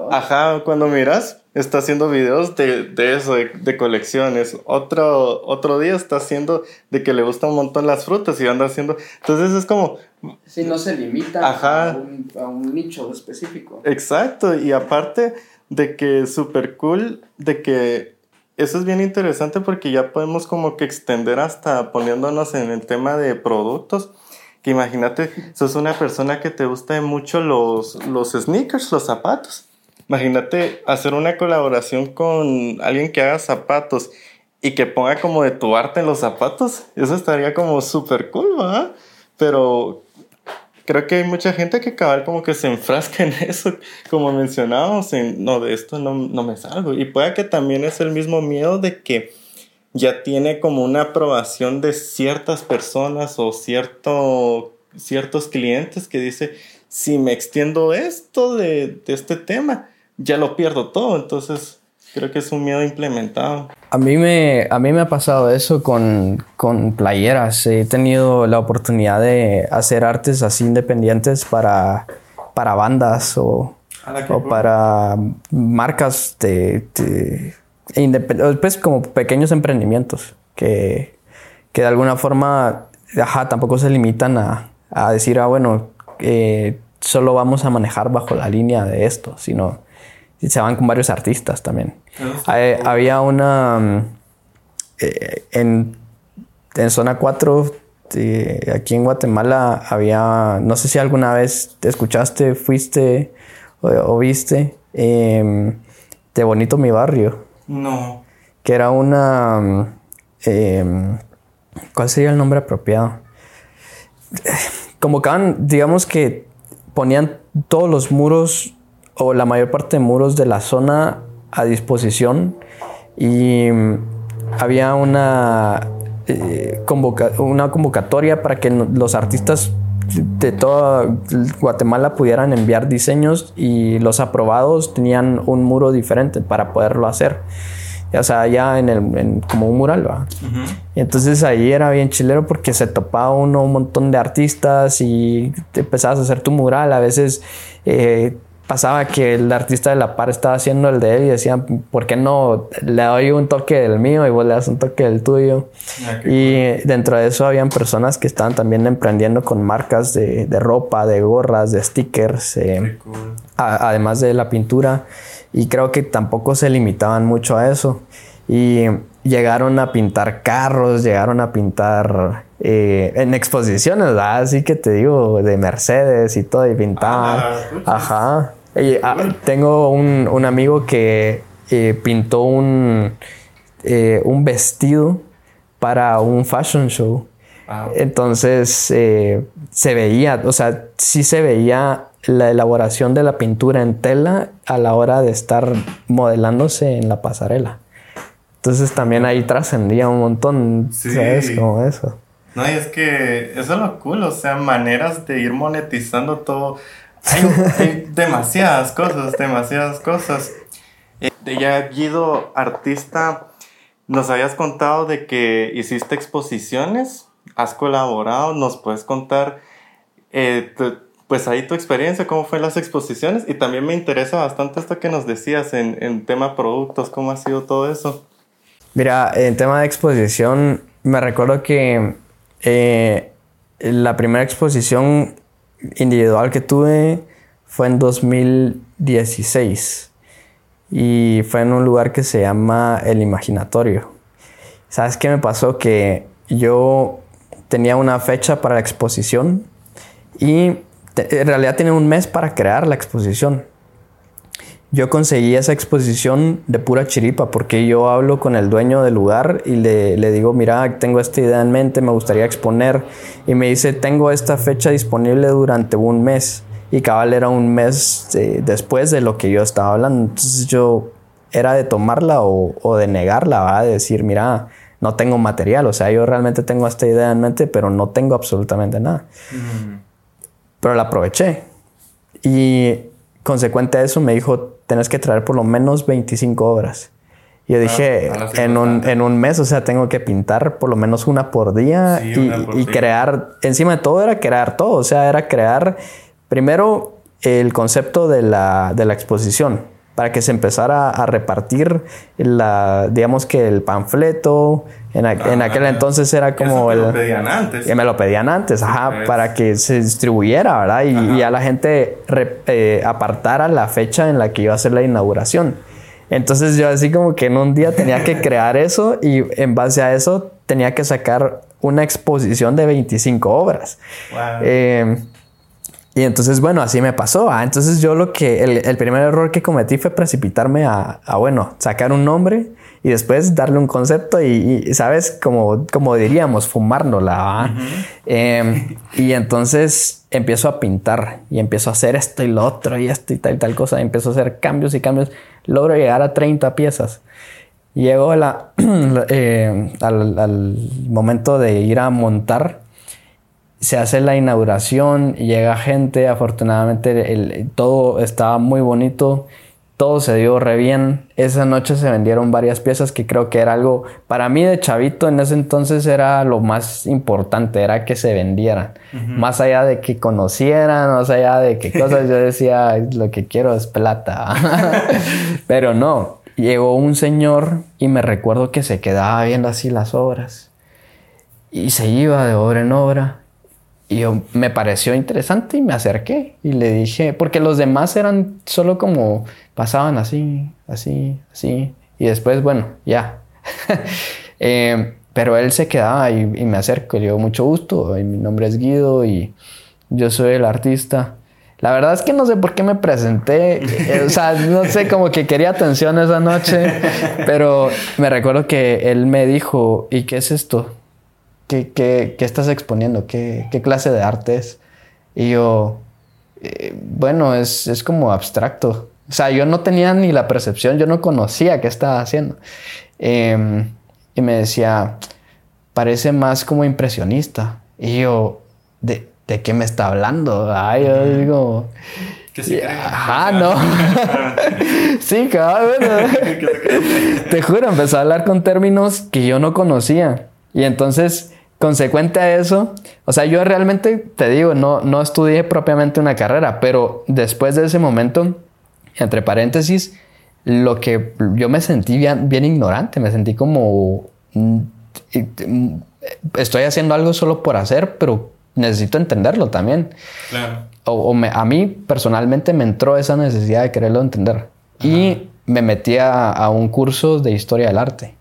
Ajá, cuando miras, está haciendo videos de, de eso, de, de colecciones. Otro, otro día está haciendo de que le gustan un montón las frutas y anda haciendo... Entonces es como, Sí, no se limita Ajá. A, un, a un nicho específico. Exacto, y aparte de que es súper cool, de que eso es bien interesante porque ya podemos como que extender hasta poniéndonos en el tema de productos. Que imagínate, sos una persona que te gusta mucho los, los sneakers, los zapatos. Imagínate hacer una colaboración con alguien que haga zapatos y que ponga como de tu arte en los zapatos. Eso estaría como súper cool, ¿verdad? Pero creo que hay mucha gente que cabal como que se enfrasca en eso, como mencionábamos, en no, de esto no, no me salgo. Y puede que también es el mismo miedo de que ya tiene como una aprobación de ciertas personas o cierto, ciertos clientes que dice, si me extiendo esto de, de este tema, ya lo pierdo todo. Entonces, creo que es un miedo implementado. A mí me, a mí me ha pasado eso con, con playeras. He tenido la oportunidad de hacer artes así independientes para, para bandas o, o para marcas de, de pues como pequeños emprendimientos que, que de alguna forma ajá, tampoco se limitan a, a decir, ah, bueno, eh, solo vamos a manejar bajo la línea de esto, sino se van con varios artistas también. Hay- había una mm, eh, en, en zona 4 eh, aquí en Guatemala había no sé si alguna vez te escuchaste fuiste o, o viste em, de bonito mi barrio No. que era una mm, em, ¿cuál sería el nombre apropiado? convocaban digamos que ponían todos los muros o la mayor parte de muros de la zona a disposición y mm, había una, eh, convoca- una convocatoria para que los artistas de toda Guatemala pudieran enviar diseños y los aprobados tenían un muro diferente para poderlo hacer. O sea, ya en el, en- como un mural, ¿va? Y entonces ahí era bien chilero porque se topaba uno un montón de artistas y te empezabas a hacer tu mural. A veces eh, pasaba que el artista de la par estaba haciendo el de él y decían, ¿por qué no le doy un toque del mío y vos le das un toque del tuyo? Ah, Y dentro de eso habían personas que estaban también emprendiendo con marcas de, de ropa, de gorras, de stickers. eh, cool. a- además de la pintura. Y creo que tampoco se limitaban mucho a eso. Y llegaron a pintar carros, llegaron a pintar eh, en exposiciones, ¿verdad? Así que te digo, de Mercedes y todo, y pintaban. Ah. Ajá. Ah, tengo un, un amigo que eh, pintó un, eh, un vestido para un fashion show. Wow. Entonces eh, se veía, o sea, sí se veía la elaboración de la pintura en tela a la hora de estar modelándose en la pasarela. Entonces también ahí trascendía un montón, Sí. ¿sabes? Como eso. No, y es que eso es lo cool, o sea, maneras de ir monetizando todo. Hay, hay demasiadas cosas, demasiadas cosas. Eh, de ya, Guido, artista, nos habías contado de que hiciste exposiciones, has colaborado, nos puedes contar, eh, tu- pues ahí tu experiencia, cómo fue las exposiciones, y también me interesa bastante esto que nos decías en, en tema productos, cómo ha sido todo eso. Mira, en tema de exposición, me recuerdo que eh, la primera exposición individual que tuve fue en 2016 y fue en un lugar que se llama El Imaginatorio. ¿Sabes qué me pasó? Que yo tenía una fecha para la exposición y en realidad tenía un mes para crear la exposición. Yo conseguí esa exposición de pura chiripa porque yo hablo con el dueño del lugar y le, le digo, mira, tengo esta idea en mente, me gustaría exponer. Y me dice, tengo esta fecha disponible durante un mes. Y cabal era un mes eh, después de lo que yo estaba hablando. Entonces yo era de tomarla o, o de negarla, ¿va? de decir, mira, no tengo material, o sea, yo realmente tengo esta idea en mente, pero no tengo absolutamente nada. Pero la aproveché. Y consecuente a eso me dijo, tenés que traer por lo menos 25 obras. Y yo ah, dije, en, un, en, un, mes, o sea, tengo que pintar por lo menos una por día y, crear, encima de todo era crear todo, o sea, era crear primero el concepto de la, de la exposición para que se empezara a repartir la, digamos que el panfleto. En, en aquel entonces era como el. Me lo pedían antes. Que me lo pedían antes, ajá, para que se distribuyera, ¿verdad? Y, a la gente eh, apartara la fecha en la que iba a hacer la inauguración. Entonces yo así como que en un día tenía que crear eso y en base a eso tenía que sacar una exposición de 25 obras. Eh, y entonces, bueno, así me pasó. Ah, entonces yo lo que, el, primer error que cometí fue precipitarme a, bueno, sacar un nombre y después darle un concepto y, ¿sabes? Como, como diríamos, fumárnosla. Em, y entonces empiezo a pintar y empiezo a hacer esto y lo otro y esto y tal y tal cosa. Y empiezo a hacer cambios y cambios. Logro llegar a 30 piezas. Llego la, eh, al, al momento de ir a montar se hace la inauguración, llega gente, afortunadamente el, todo estaba muy bonito, todo se dio re bien. Esa noche se vendieron varias piezas que creo que era algo, para mí de chavito en ese entonces era lo más importante, era que se vendieran. Más allá de que conocieran, más allá de qué cosas, yo decía, lo que quiero es plata. Pero no, llegó un señor y me recuerdo que se quedaba viendo así las obras. Y se iba de obra en obra y yo, me pareció interesante y me acerqué y le dije, porque los demás eran solo como pasaban así, así, así. Y después, bueno, ya. Eh, pero él se quedaba y, me acerco, le digo, mucho gusto, y mi nombre es Guido y yo soy el artista. La verdad es que no sé por qué me presenté, eh, o sea, no sé, como que quería atención esa noche, pero me recuerdo que él me dijo, ¿y qué es esto? ¿Qué, estás exponiendo? ¿Qué, clase de arte es? Y yo, eh, bueno, es, como abstracto. O sea, yo no tenía ni la percepción, yo no conocía qué estaba haciendo. Em, y me decía, parece más como impresionista. Y yo, ¿de, qué me está hablando? Ay, yo digo... ¿Qué se Ajá, no. sí, cabrón. Te juro, empezó a hablar con términos que yo no conocía. Y entonces Consecuente a eso, o sea, yo realmente te digo, no, no estudié propiamente una carrera, pero después de ese momento, entre paréntesis, lo que yo me sentí bien, bien ignorante, me sentí como mm, mm, estoy haciendo algo solo por hacer, pero necesito entenderlo también. Claro. O, a mí personalmente me entró esa necesidad de quererlo entender. Y me metí a, un curso de historia del arte.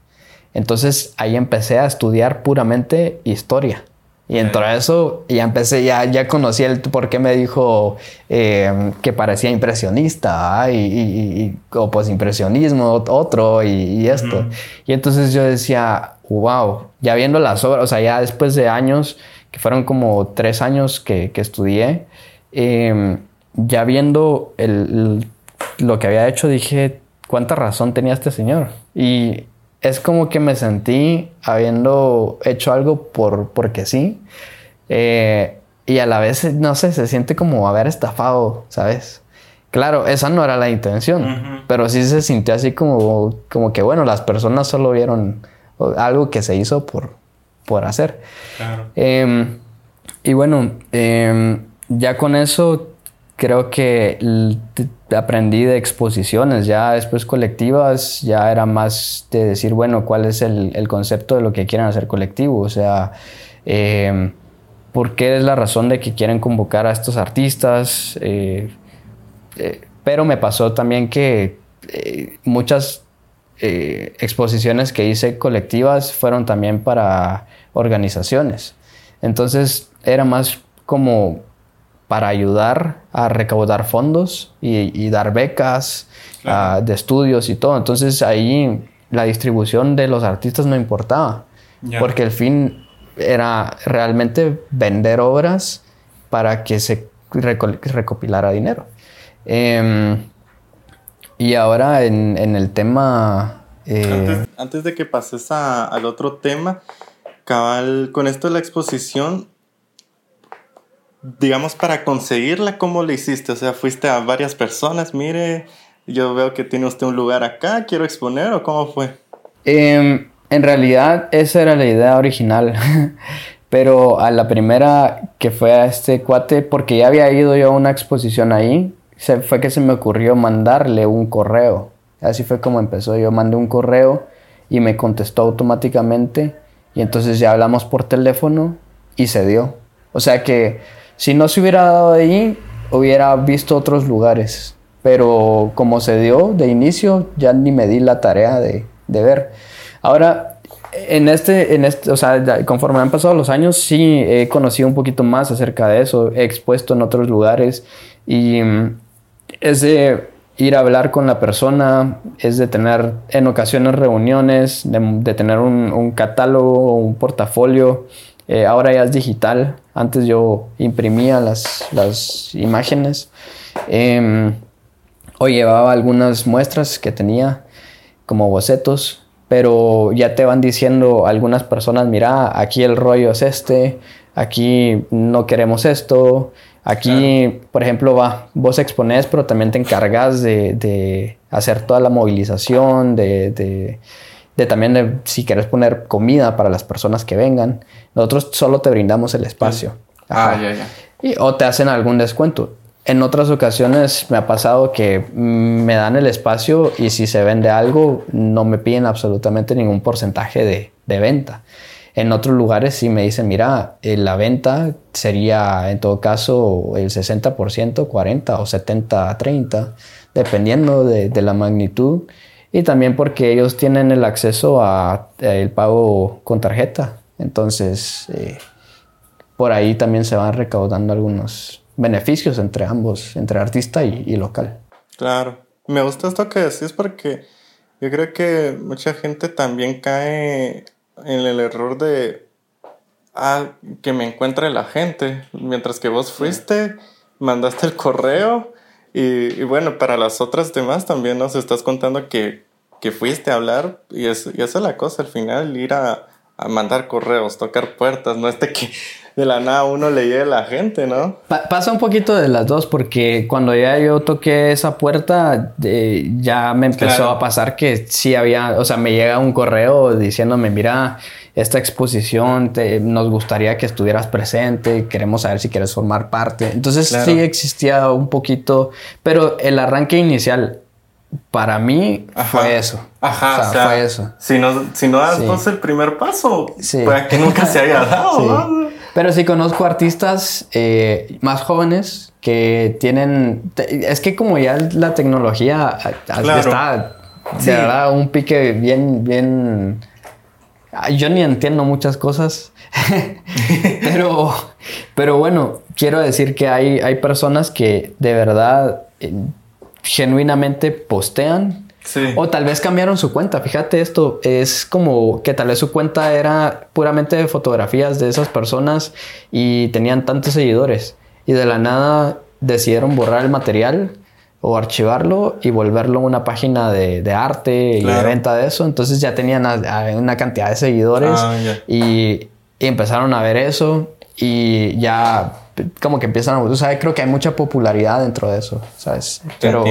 Entonces ahí empecé a estudiar puramente historia. Y entre eso ya empecé, ya, ya conocí el por qué me dijo eh, que parecía impresionista y, y, o pues impresionismo otro y, esto. Y entonces yo decía, wow, ya viendo las obras, o sea, ya después de años, que fueron como tres años que, que estudié, em, ya viendo el, lo que había hecho, dije, cuánta razón tenía este señor. Y es como que me sentí habiendo hecho algo por, porque sí. Eh, y a la vez, no sé, se siente como haber estafado, ¿sabes? Claro, esa no era la intención, pero sí se sintió así como, como que, bueno, las personas solo vieron algo que se hizo por, por hacer. Em, y bueno, em, ya con eso creo que aprendí de exposiciones, ya después colectivas, ya era más de decir, bueno, cuál es el, concepto de lo que quieren hacer colectivo, o sea, eh, por qué es la razón de que quieren convocar a estos artistas, eh, eh, pero me pasó también que muchas exposiciones que hice colectivas fueron también para organizaciones, entonces era más como para ayudar a recaudar fondos y, dar becas ah, de estudios y todo. Entonces ahí la distribución de los artistas no importaba, porque el fin era realmente vender obras para que se recopilara dinero. Em, y ahora en, el tema Eh, antes, de que pases al otro tema, cabal, con esto de la exposición, digamos, para conseguirla, ¿cómo lo hiciste? O sea, fuiste a varias personas, mire, yo veo que tiene usted un lugar acá, quiero exponer, ¿o cómo fue? Em, en realidad, esa era la idea original. Pero a la primera que fue a este cuate, porque ya había ido yo a una exposición ahí, se, fue que se me ocurrió mandarle un correo. Así fue como empezó. Yo mandé un correo y me contestó automáticamente. Y entonces ya hablamos por teléfono y se dio. O sea que si no se hubiera dado ahí, hubiera visto otros lugares. Pero como se dio de inicio, ya ni me di la tarea de, de ver. Ahora, en este, en este, o sea, conforme han pasado los años, sí he conocido un poquito más acerca de eso, he expuesto en otros lugares y mm, es de ir a hablar con la persona, es de tener en ocasiones reuniones, de, tener un, un, catálogo, un portafolio. Eh, ahora ya es digital, antes yo imprimía las, las imágenes. Em, o llevaba algunas muestras que tenía como bocetos pero ya te van diciendo algunas personas, mira, aquí el rollo es este, aquí no queremos esto, aquí, por ejemplo, va, vos expones, pero también te encargas de, hacer toda la movilización, de, también de, si quieres poner comida para las personas que vengan, nosotros solo te brindamos el espacio. Ah, ya, ya. Y, o te hacen algún descuento. En otras ocasiones me ha pasado que me dan el espacio y si se vende algo no me piden absolutamente ningún porcentaje de, venta. En otros lugares sí me dicen, mira, eh, la venta sería en todo caso el 60%, 40 o 70, 30, dependiendo de, la magnitud. Y también porque ellos tienen el acceso a, el pago con tarjeta. Entonces, eh, por ahí también se van recaudando algunos beneficios entre ambos, entre artista y, local. Claro, me gusta esto que decís porque yo creo que mucha gente también cae en el error de ah, que me encuentre la gente, mientras que vos fuiste, mandaste el correo y, bueno, para las otras demás también nos estás contando que, que fuiste a hablar y, es, y esa es la cosa al final, ir a, a mandar correos, tocar puertas, no este que de la nada uno le llegue a la gente, ¿no? pasa un poquito de las dos porque cuando ya yo toqué esa puerta ya me empezó a pasar que sí había, o sea, me llega un correo diciéndome, mira, esta exposición te, nos gustaría que estuvieras presente, queremos saber si quieres formar parte. Entonces sí existía un poquito, pero el arranque inicial para mí fue eso. Ajá, o sea, fue eso. Si no, si no das el primer paso, puede que nunca se haya dado. Pero sí conozco artistas eh, más jóvenes que tienen... Es que como ya la tecnología está... De verdad, un pique bien, bien... Yo ni entiendo muchas cosas. pero, pero bueno, quiero decir que hay, hay personas que de verdad eh, genuinamente postean o tal vez cambiaron su cuenta. Fíjate esto, es como que tal vez su cuenta era puramente de fotografías de esas personas y tenían tantos seguidores. Y de la nada decidieron borrar el material o archivarlo y volverlo una página de, arte y de venta de eso. Entonces ya tenían una cantidad de seguidores ah, y, empezaron a ver eso y ya como que empiezan a... O sea, creo que hay mucha popularidad dentro de eso, ¿sabes? Pero,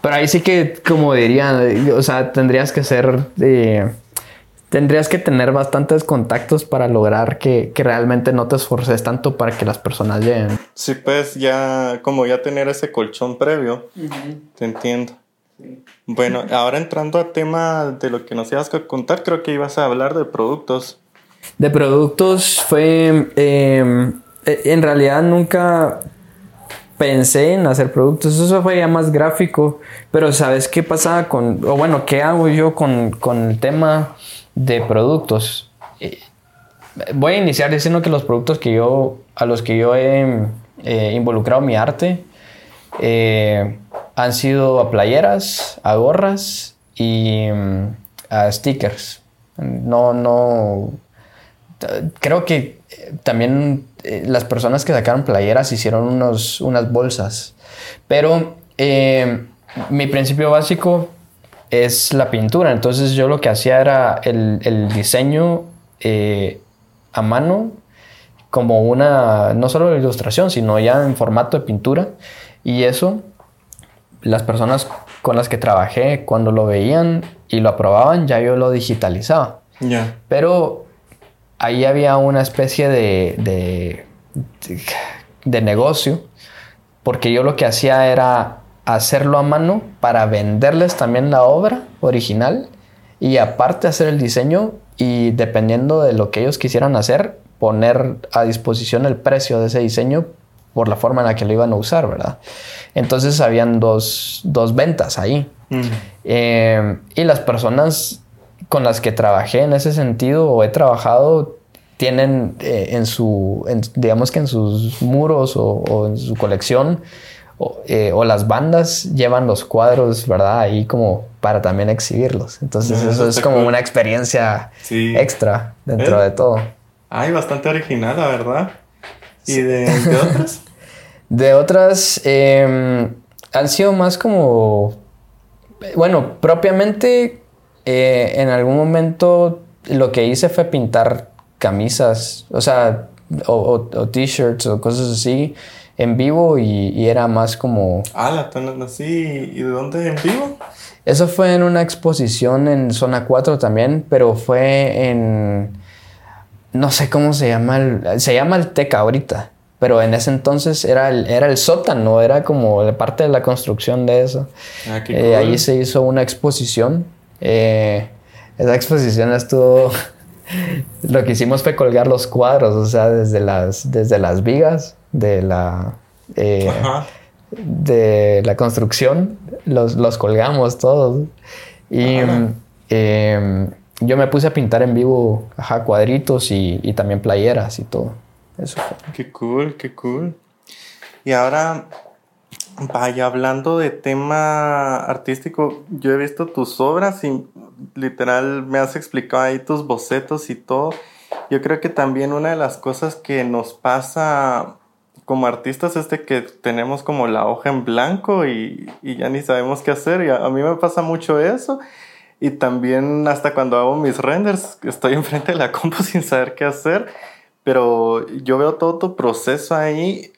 pero ahí sí que, como dirían, o sea, tendrías que ser... Eh, tendrías que tener bastantes contactos para lograr que, realmente no te esforces tanto para que las personas lleguen. Sí, pues ya, como ya tener ese colchón previo, te entiendo. Bueno, ahora entrando al tema de lo que nos ibas a contar, creo que ibas a hablar de productos. De productos fue... Em, eh, en realidad nunca pensé en hacer productos, eso fue ya más gráfico, pero ¿sabes qué pasaba con, o bueno, qué hago yo con, con el tema de productos? Eh, voy a iniciar diciendo que los productos que yo, a los que yo he involucrado mi arte, eh, han sido a playeras, a gorras y mm, a stickers. No, no, creo que también eh, las personas que sacaron playeras hicieron unos, unas bolsas. Pero eh, mi principio básico es la pintura. Entonces yo lo que hacía era el, diseño eh, a mano como una, no solo la ilustración, sino ya en formato de pintura. Y eso, las personas con las que trabajé, cuando lo veían y lo aprobaban, ya yo lo digitalizaba. Pero ahí había una especie de, de, de negocio, porque yo lo que hacía era hacerlo a mano para venderles también la obra original y aparte hacer el diseño y dependiendo de lo que ellos quisieran hacer, poner a disposición el precio de ese diseño por la forma en la que lo iban a usar, ¿verdad? Entonces habían dos, dos ventas ahí. Mm. Eh, y las personas con las que trabajé en ese sentido o he trabajado tienen eh, en su, digamos que en sus muros o, en su colección eh, o, las bandas llevan los cuadros, ¿verdad? Ahí como para también exhibirlos. Entonces eso, es como una experiencia extra dentro de todo. Ay, bastante original, la verdad. ¿Y de, otras? de otras, em, han sido más como, bueno, propiamente eh, en algún momento lo que hice fue pintar camisas, o sea, o, t-shirts o cosas así en vivo y, era más como... Ah, la así, ¿y de dónde en vivo? Eso fue en una exposición en Zona 4 también, pero fue en no sé cómo se llama, el, se llama el Teca ahorita, pero en ese entonces era el, era el sótano, era como parte de la construcción de eso. Ah, eh, Allí se hizo una exposición. Eh, esa exposición estuvo... Lo que hicimos fue colgar los cuadros, o sea, desde las, desde las vigas de la, eh, de la construcción, los, los colgamos todos. Y yo me puse a pintar en vivo ajá, cuadritos y, y también playeras y todo. Eso Qué cool, qué cool. Y ahora, vaya, hablando de tema artístico, yo he visto tus obras y literal me has explicado ahí tus bocetos y todo. Yo creo que también una de las cosas que nos pasa como artistas es de que tenemos como la hoja en blanco y, y ya ni sabemos qué hacer. Y a, a mí me pasa mucho eso. Y también hasta cuando hago mis renders, estoy enfrente de la compu sin saber qué hacer. Pero yo veo todo tu proceso ahí.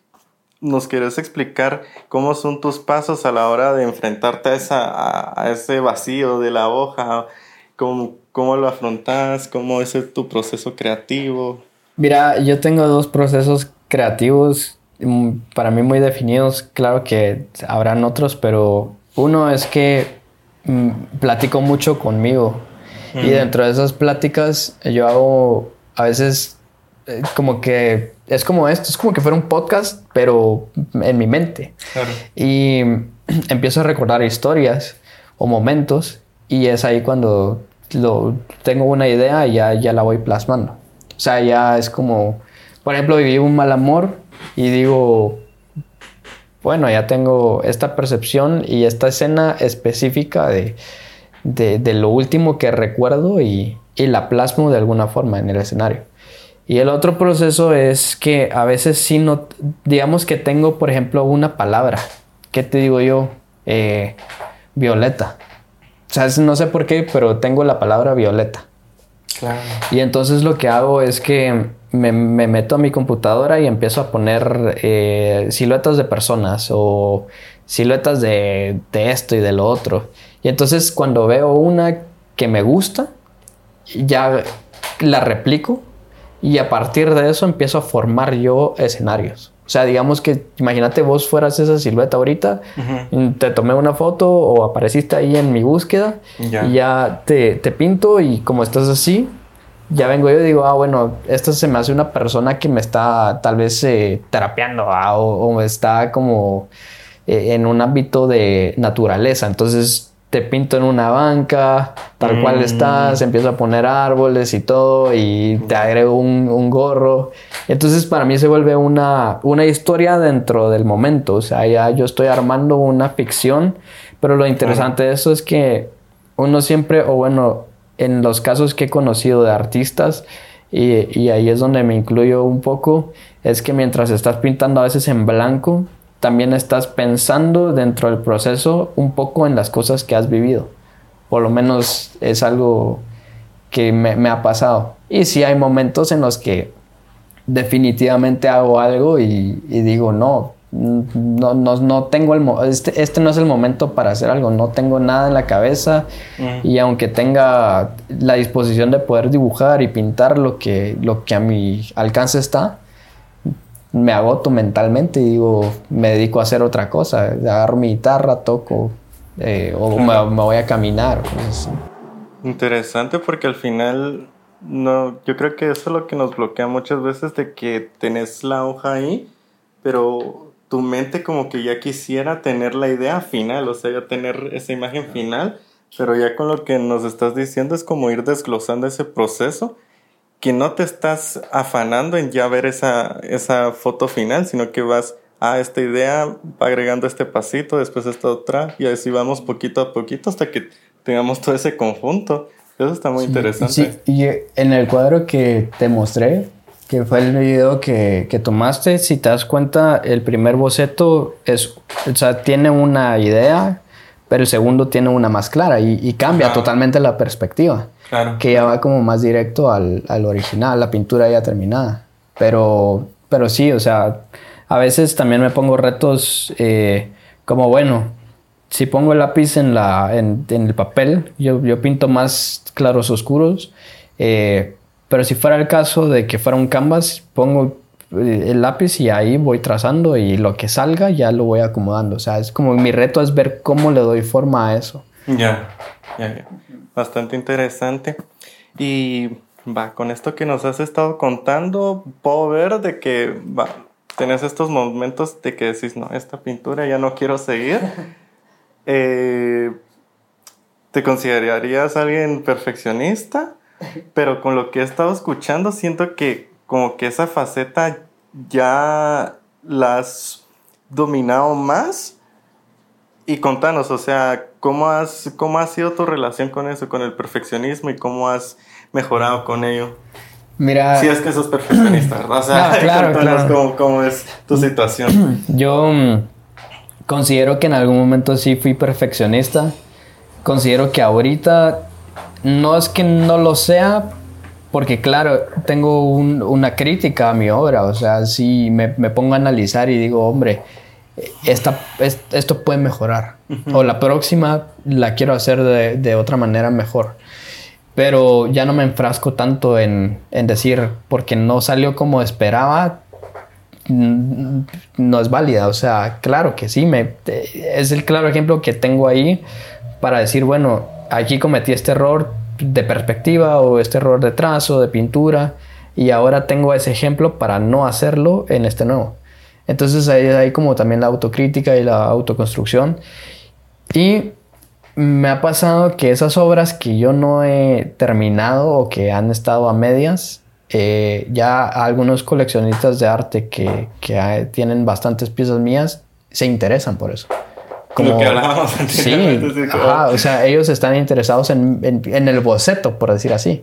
¿Nos quieres explicar cómo son tus pasos a la hora de enfrentarte a, esa, a, ese vacío de la hoja? ¿Cómo, ¿Cómo lo afrontas? ¿Cómo es tu proceso creativo? Mira, yo tengo dos procesos creativos mm, para mí muy definidos. Claro que habrán otros, pero uno es que Mm, platico mucho conmigo. Y dentro de esas pláticas yo hago a veces eh, como que es como esto, es como que fuera un podcast, pero en mi mente. Y empiezo a recordar historias o momentos y es ahí cuando lo, tengo una idea y ya, ya la voy plasmando. O sea, ya es como, por ejemplo, viví un mal amor y digo, bueno, ya tengo esta percepción y esta escena específica de, lo último que recuerdo y, la plasmo de alguna forma en el escenario. Y el otro proceso es que a veces sí no, digamos que tengo, por ejemplo, una palabra. ¿Qué te digo yo? Eh, violeta. O sea, no sé por qué, pero tengo la palabra violeta. Claro. Y entonces lo que hago es que me, meto a mi computadora y empiezo a poner eh, siluetas de personas o siluetas de, esto y de lo otro. Y entonces cuando veo una que me gusta, ya la replico y a partir de eso empiezo a formar yo escenarios. O sea, digamos que imagínate vos fueras esa silueta ahorita, te tomé una foto o apareciste ahí en mi búsqueda y ya te, te pinto y como estás así, ya vengo yo y digo, ah, bueno, esto se me hace una persona que me está tal vez eh, terapeando ah, o, o, está como eh, en un ámbito de naturaleza. Entonces te pinto en una banca, tal cual mm. estás, empiezo a poner árboles y todo y te agrego un, un, gorro. Entonces para mí se vuelve una, una historia dentro del momento. O sea, ya yo estoy armando una ficción, pero lo interesante de eso es que uno siempre, o bueno, en los casos que he conocido de artistas, y, ahí es donde me incluyo un poco, es que mientras estás pintando a veces en blanco, también estás pensando dentro del proceso un poco en las cosas que has vivido Por lo menos es algo que me, ha pasado. Y sí hay momentos en los que definitivamente hago algo y, digo, no, no, no, no tengo el este, este no es el momento para hacer algo, no tengo nada en la cabeza y aunque tenga la disposición de poder dibujar y pintar lo que, lo que a mi alcance está, me agoto mentalmente y digo, me dedico a hacer otra cosa, agarro mi guitarra, toco eh, o me, voy a caminar. Interesante porque al final, no, yo creo que eso es lo que nos bloquea muchas veces de que tenés la hoja ahí, pero tu mente como que ya quisiera tener la idea final, o sea, ya tener esa imagen final, pero ya con lo que nos estás diciendo es como ir desglosando ese proceso que no te estás afanando en ya ver esa, esa foto final, sino que vas a esta idea, agregando este pasito, después esta otra, y así vamos poquito a poquito hasta que tengamos todo ese conjunto. Eso está muy interesante. Sí, y en el cuadro que te mostré, que fue el video que, que, tomaste, si te das cuenta, el primer boceto es, o sea, tiene una idea, pero el segundo tiene una más clara y, cambia totalmente la perspectiva. Que ya va como más directo al, al, original, la pintura ya terminada. Pero, pero sí, o sea, a veces también me pongo retos eh, como, bueno, si pongo el lápiz en, la, en, en el papel, yo, yo, pinto más claros oscuros. Eh, pero si fuera el caso de que fuera un canvas, pongo eh, el lápiz y ahí voy trazando y lo que salga ya lo voy acomodando. O sea, es como mi reto es ver cómo le doy forma a eso. Ya, ya, ya bastante interesante. Y va, con esto que nos has estado contando, puedo ver de que va, tenés estos momentos de que decís, no, esta pintura ya no quiero seguir. Eh, ¿Te considerarías alguien perfeccionista? Pero con lo que he estado escuchando, siento que como que esa faceta ya la has dominado más. Y contanos, o sea, ¿Cómo, has, ¿Cómo ha sido tu relación con eso, con el perfeccionismo y cómo has mejorado con ello? Mira. Si es que sos perfeccionista, ¿verdad? O sea, claro, claro. Cómo, es tu situación. Yo mm, considero que en algún momento sí fui perfeccionista. Considero que ahorita no es que no lo sea, porque claro, tengo una crítica a mi obra. O sea, sí me, me pongo a analizar y digo, hombre, esta, esto puede mejorar. O la próxima la quiero hacer de, otra manera mejor. Pero ya no me enfrasco tanto en, decir, porque no salió como esperaba, no es válida. O sea, claro que sí, me, es el claro ejemplo que tengo ahí para decir, bueno, aquí cometí este error de perspectiva o este error de trazo, de pintura, y ahora tengo ese ejemplo para no hacerlo en este nuevo. Entonces ahí hay como también la autocrítica y la autoconstrucción. Y me ha pasado que esas obras que yo no he terminado o que han estado a medias, eh, ya algunos coleccionistas de arte que, que, tienen bastantes piezas mías se interesan por eso. Como lo que hablábamos Sí, o sea, ellos están interesados en, en, en, el boceto, por decir así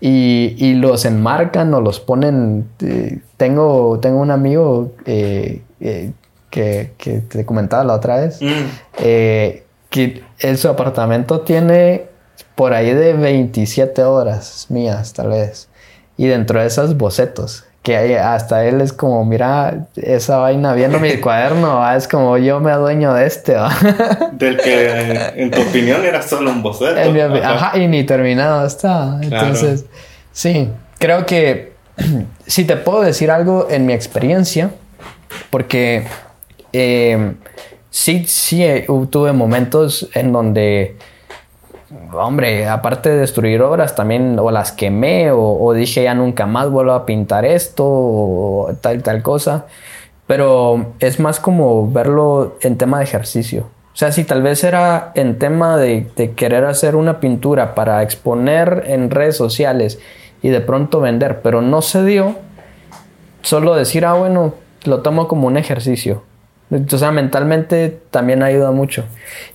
y, y, los enmarcan o los ponen. Eh, tengo, tengo un amigo eh, eh, que, que, te comentaba la otra vez, mm. que en su apartamento tiene por ahí de 27 horas mías, tal vez. Y dentro de esas bocetos que hasta él es como, mira, esa vaina viendo mi cuaderno, es como yo me adueño de este. Del que en tu opinión era solo un boceto. ajá. y ni terminado está. Entonces, sí, creo que si te puedo decir algo en mi experiencia, porque eh, sí, sí eh, tuve momentos en donde hombre, aparte de destruir obras, también o las quemé o, dije ya nunca más vuelvo a pintar esto o tal tal cosa. Pero es más como verlo en tema de ejercicio. O sea, si tal vez era en tema de, de querer hacer una pintura para exponer en redes sociales y de pronto vender, pero no se dio, solo decir, ah, bueno, lo tomo como un ejercicio. O sea, mentalmente también ayuda mucho.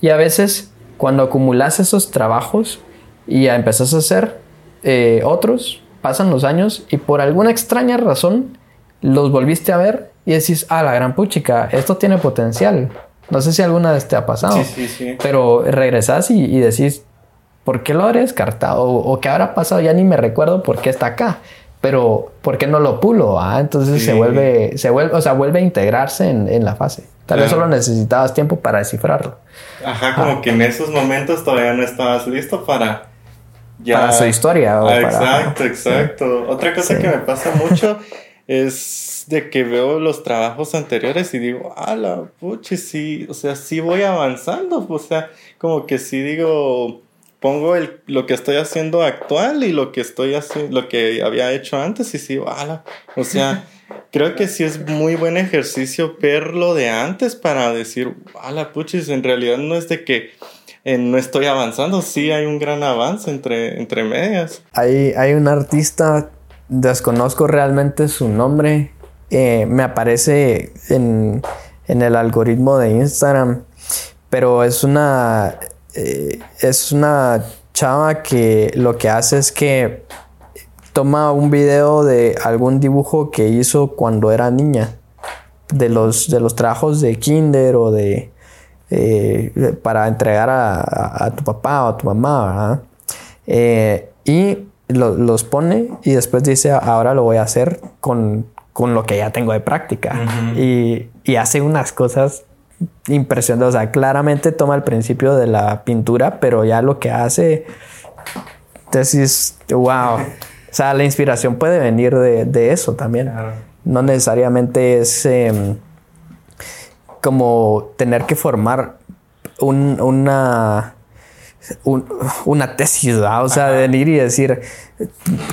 Y a veces cuando acumulas esos trabajos y ya empezás a hacer eh, otros, pasan los años y por alguna extraña razón los volviste a ver y decís, ah, la gran puchica, esto tiene potencial. No sé si alguna vez te ha pasado. Sí, sí, sí. Pero regresás y, decís, ¿por qué lo habré descartado? O, qué habrá pasado, ya ni me recuerdo por qué está acá. Pero, ¿por qué no lo pulo? Ah? Entonces se vuelve, se vuelve, o sea, vuelve a integrarse en, en la fase. Tal vez solo necesitabas tiempo para descifrarlo. Ajá, como que en esos momentos todavía no estabas listo para ya... Para su historia. O exacto, exacto. Otra cosa que me pasa mucho es de que veo los trabajos anteriores y digo, ah, la puche, sí, o sea, sí voy avanzando, o sea, como que sí digo, pongo el, lo que estoy haciendo actual y lo que estoy haciendo, lo que había hecho antes y sí, ala, o sea, creo que sí es muy buen ejercicio verlo de antes para decir, ala, puches, en realidad no es de que eh, no estoy avanzando, sí hay un gran avance entre, entre medias. Hay, hay un artista desconozco realmente su nombre. Eh, me aparece en, el algoritmo de Instagram. Pero es una. Eh, es una chava que lo que hace es que toma un video de algún dibujo que hizo cuando era niña. De los, de los trabajos de kinder o de. Eh, para entregar a, tu papá o a tu mamá, y los pone y después dice, ahora lo voy a hacer con, lo que ya tengo de práctica. y, hace unas cosas impresionantes. O sea, claramente toma el principio de la pintura, pero ya lo que hace, entonces, wow. O sea, la inspiración puede venir de, eso también. No necesariamente es em, como tener que formar una una tesis, o sea, de venir y decir,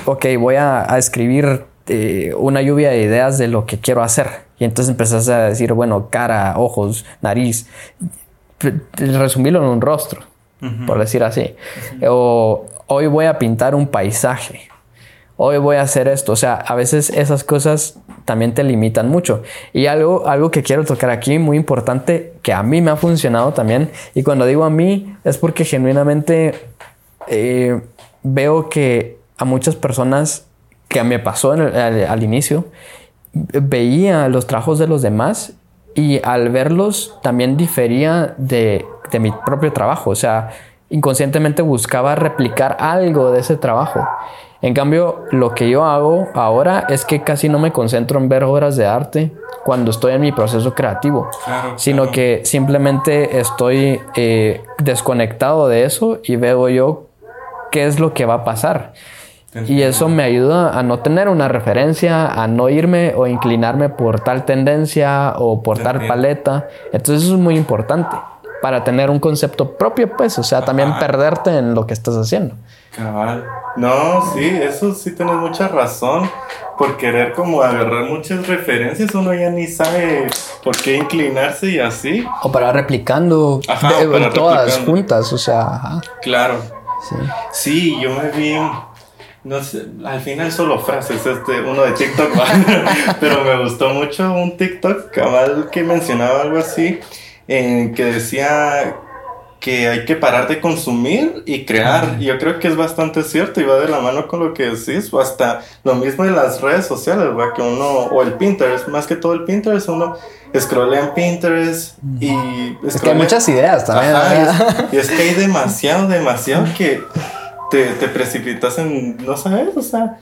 ok, voy a, escribir eh, una lluvia de ideas de lo que quiero hacer. Y entonces empezás a decir, bueno, cara, ojos, nariz, resumirlo en un rostro, por decir así. O hoy voy a pintar un paisaje hoy voy a hacer esto. O sea, a veces esas cosas también te limitan mucho. Y algo, algo que quiero tocar aquí, muy importante, que a mí me ha funcionado también, y cuando digo a mí es porque genuinamente eh, veo que a muchas personas que me pasó al, inicio, veía los trabajos de los demás y al verlos también difería de, de mi propio trabajo. O sea, inconscientemente buscaba replicar algo de ese trabajo. En cambio, lo que yo hago ahora es que casi no me concentro en ver obras de arte cuando estoy en mi proceso creativo, sino que simplemente estoy eh, desconectado de eso y veo yo qué es lo que va a pasar. Y eso me ayuda a no tener una referencia, a no irme o inclinarme por tal tendencia o por tal paleta. Entonces eso es muy importante para tener un concepto propio, pues, o sea, también perderte en lo que estás haciendo. Cabal. No, sí, eso sí tienes mucha razón. Por querer como agarrar muchas referencias, uno ya ni sabe por qué inclinarse y así. O para replicando todas juntas, o sea. Claro. Sí. sí, yo me vi. No sé, al final solo frases, este, uno de TikTok, pero me gustó mucho un TikTok cabal que mencionaba algo así, en que decía que hay que parar de consumir y crear. Yo creo que es bastante cierto y va de la mano con lo que decís, o hasta lo mismo de las redes sociales, ¿verdad? que uno, o el Pinterest, más que todo el Pinterest, uno scrollea en Pinterest y... Es que hay muchas ideas también. y, es, que hay demasiado, demasiado que te, te precipitas en, no sabes, o sea,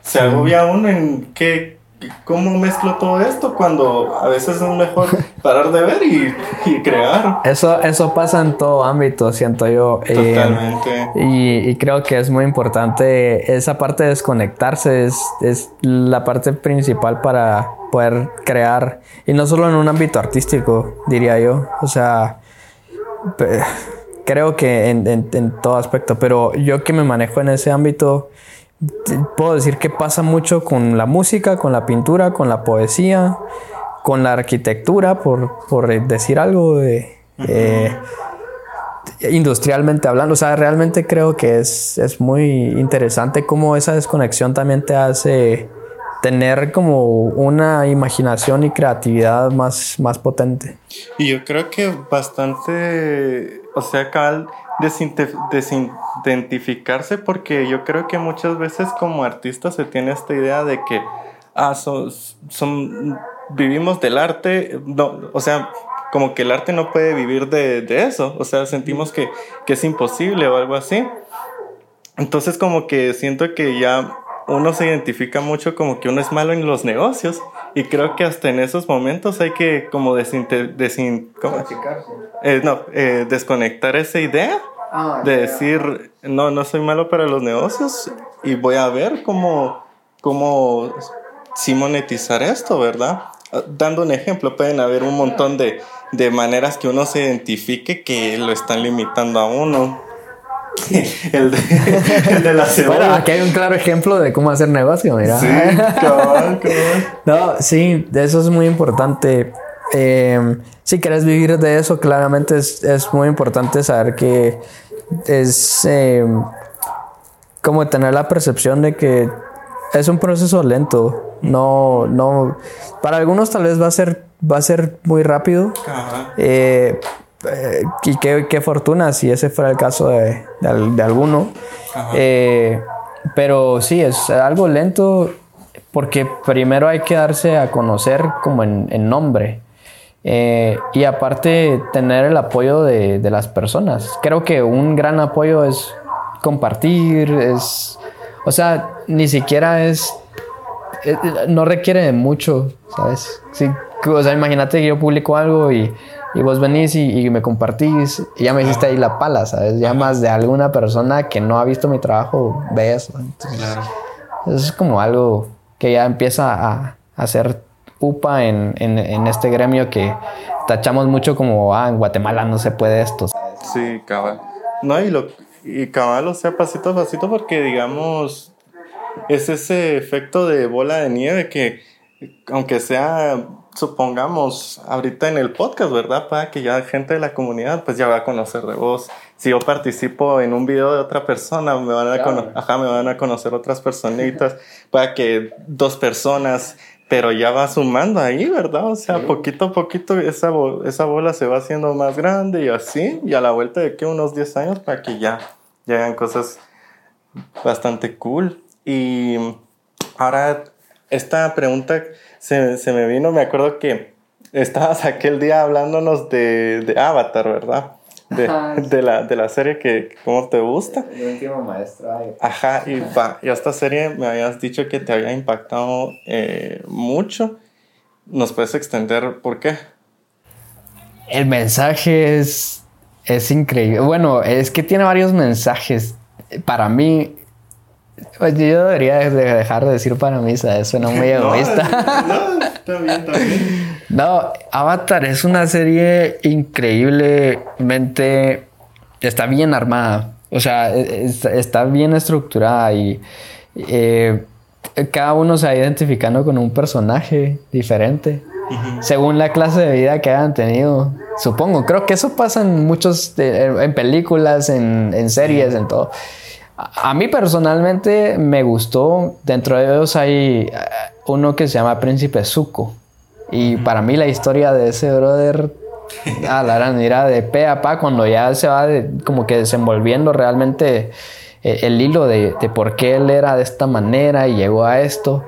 se agobia uno en qué, ¿Cómo mezclo todo esto cuando a veces es mejor parar de ver y, crear? Eso, eso pasa en todo ámbito, siento yo. Eh, Totalmente. y, creo que es muy importante esa parte de desconectarse, es, es, la parte principal para poder crear. Y no solo en un ámbito artístico, diría yo. O sea, creo que en, en todo aspecto, pero yo que me manejo en ese ámbito puedo decir que pasa mucho con la música, con la pintura, con la poesía, con la arquitectura, por, por decir algo de... Eh, industrialmente hablando, o sea, realmente creo que es, es, muy interesante cómo esa desconexión también te hace tener como una imaginación y creatividad más, más potente. Y yo creo que bastante, o sea, Cal, desidentificarse porque yo creo que muchas veces como artistas se tiene esta idea de que ah, son, vivimos del arte, no, o sea, como que el arte no puede vivir de, de eso, o sea, sentimos que, que es imposible o algo así. Entonces como que siento que ya uno se identifica mucho como que uno es malo en los negocios y creo que hasta en esos momentos hay que como desinter, desin, ¿cómo? Eh, no, eh, desconectar esa idea ah, de decir, no, no soy malo para los negocios y voy a ver cómo, cómo sí monetizar esto, ¿verdad? Ah, dando un ejemplo, pueden haber un montón de, de maneras que uno se identifique que lo están limitando a uno. el, de, la cebolla. Bueno, aquí hay un claro ejemplo de cómo hacer negocio, mira. Sí, cabal, No, sí, eso es muy importante. Eh, si quieres vivir de eso, claramente es, es muy importante saber que es eh, como tener la percepción de que es un proceso lento. No, no. Para algunos tal vez va a ser, va a ser muy rápido. Eh, eh, y qué, qué, fortuna si ese fuera el caso de, de, alguno. Eh, pero sí, es algo lento porque primero hay que darse a conocer como en, en nombre. Eh, y aparte tener el apoyo de, de, las personas. Creo que un gran apoyo es compartir, es... O sea, ni siquiera es... no requiere de mucho, ¿sabes? Sí, o sea, imagínate que yo publico algo y y vos venís y, me compartís y ya me hiciste ahí la pala, ¿sabes? Ya más de alguna persona que no ha visto mi trabajo ve eso. claro. es como algo que ya empieza a, hacer upa en, en, este gremio que tachamos mucho como, ah, en Guatemala no se puede esto. Sí, cabal. No, y, lo, y cabal, o sea, pasito a pasito, porque digamos, es ese efecto de bola de nieve que, aunque sea supongamos, ahorita en el podcast, ¿verdad? Para que ya gente de la comunidad pues ya va a conocer de vos. Si yo participo en un video de otra persona, me van a, Ajá, me van a conocer otras personitas, para que dos personas, pero ya va sumando ahí, ¿verdad? O sea, poquito a poquito esa, esa bola se va haciendo más grande y así, y a la vuelta de que unos 10 años para que ya, ya hagan cosas bastante cool. Y ahora, esta pregunta se, se, me vino, me acuerdo que estabas aquel día hablándonos de, de Avatar, ¿verdad? De, de, la, de la serie que cómo te gusta. El último maestro. Ajá, y, va, y esta serie me habías dicho que te había impactado eh, mucho. ¿Nos puedes extender por qué? El mensaje es, es increíble. Bueno, es que tiene varios mensajes. Para mí, pues yo debería dejar de decir para mí, ¿sabes? Suena muy egoísta. No, está bien, está bien. No, Avatar es una serie increíblemente... Está bien armada. O sea, e, está bien estructurada y... Eh, cada uno se va identificando con un personaje diferente. Según la clase de vida que hayan tenido. Supongo. Creo que eso pasa en muchos... en películas, en, en series, en todo. A mí personalmente me gustó. Dentro de ellos hay eh, uno que se llama Príncipe Zuko. Y para mí la historia de ese brother, ah, la gran era de pe a pa cuando ya se va como que desenvolviendo realmente eh, el, hilo de, por qué él era de esta manera y llegó a esto.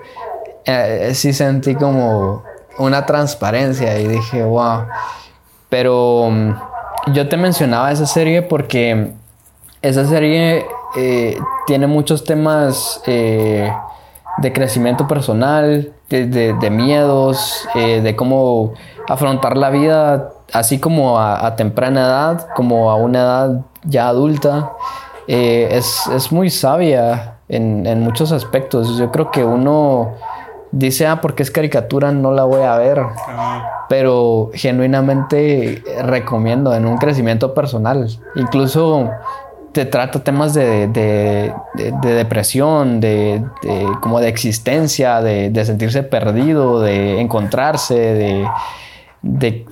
Eh, sí sentí como una transparencia y dije, wow. Pero mm, yo te mencionaba esa serie porque esa serie eh, tiene muchos temas eh, de crecimiento personal, de, miedos, eh, de cómo afrontar la vida, así como a, temprana edad, como a una edad ya adulta. Es, muy sabia en, en, muchos aspectos. Yo creo que uno dice, ah, porque es caricatura, no la voy a ver. Pero genuinamente recomiendo en un crecimiento personal. Incluso te trata temas de, depresión, de, como de existencia, de, sentirse perdido, de encontrarse, de,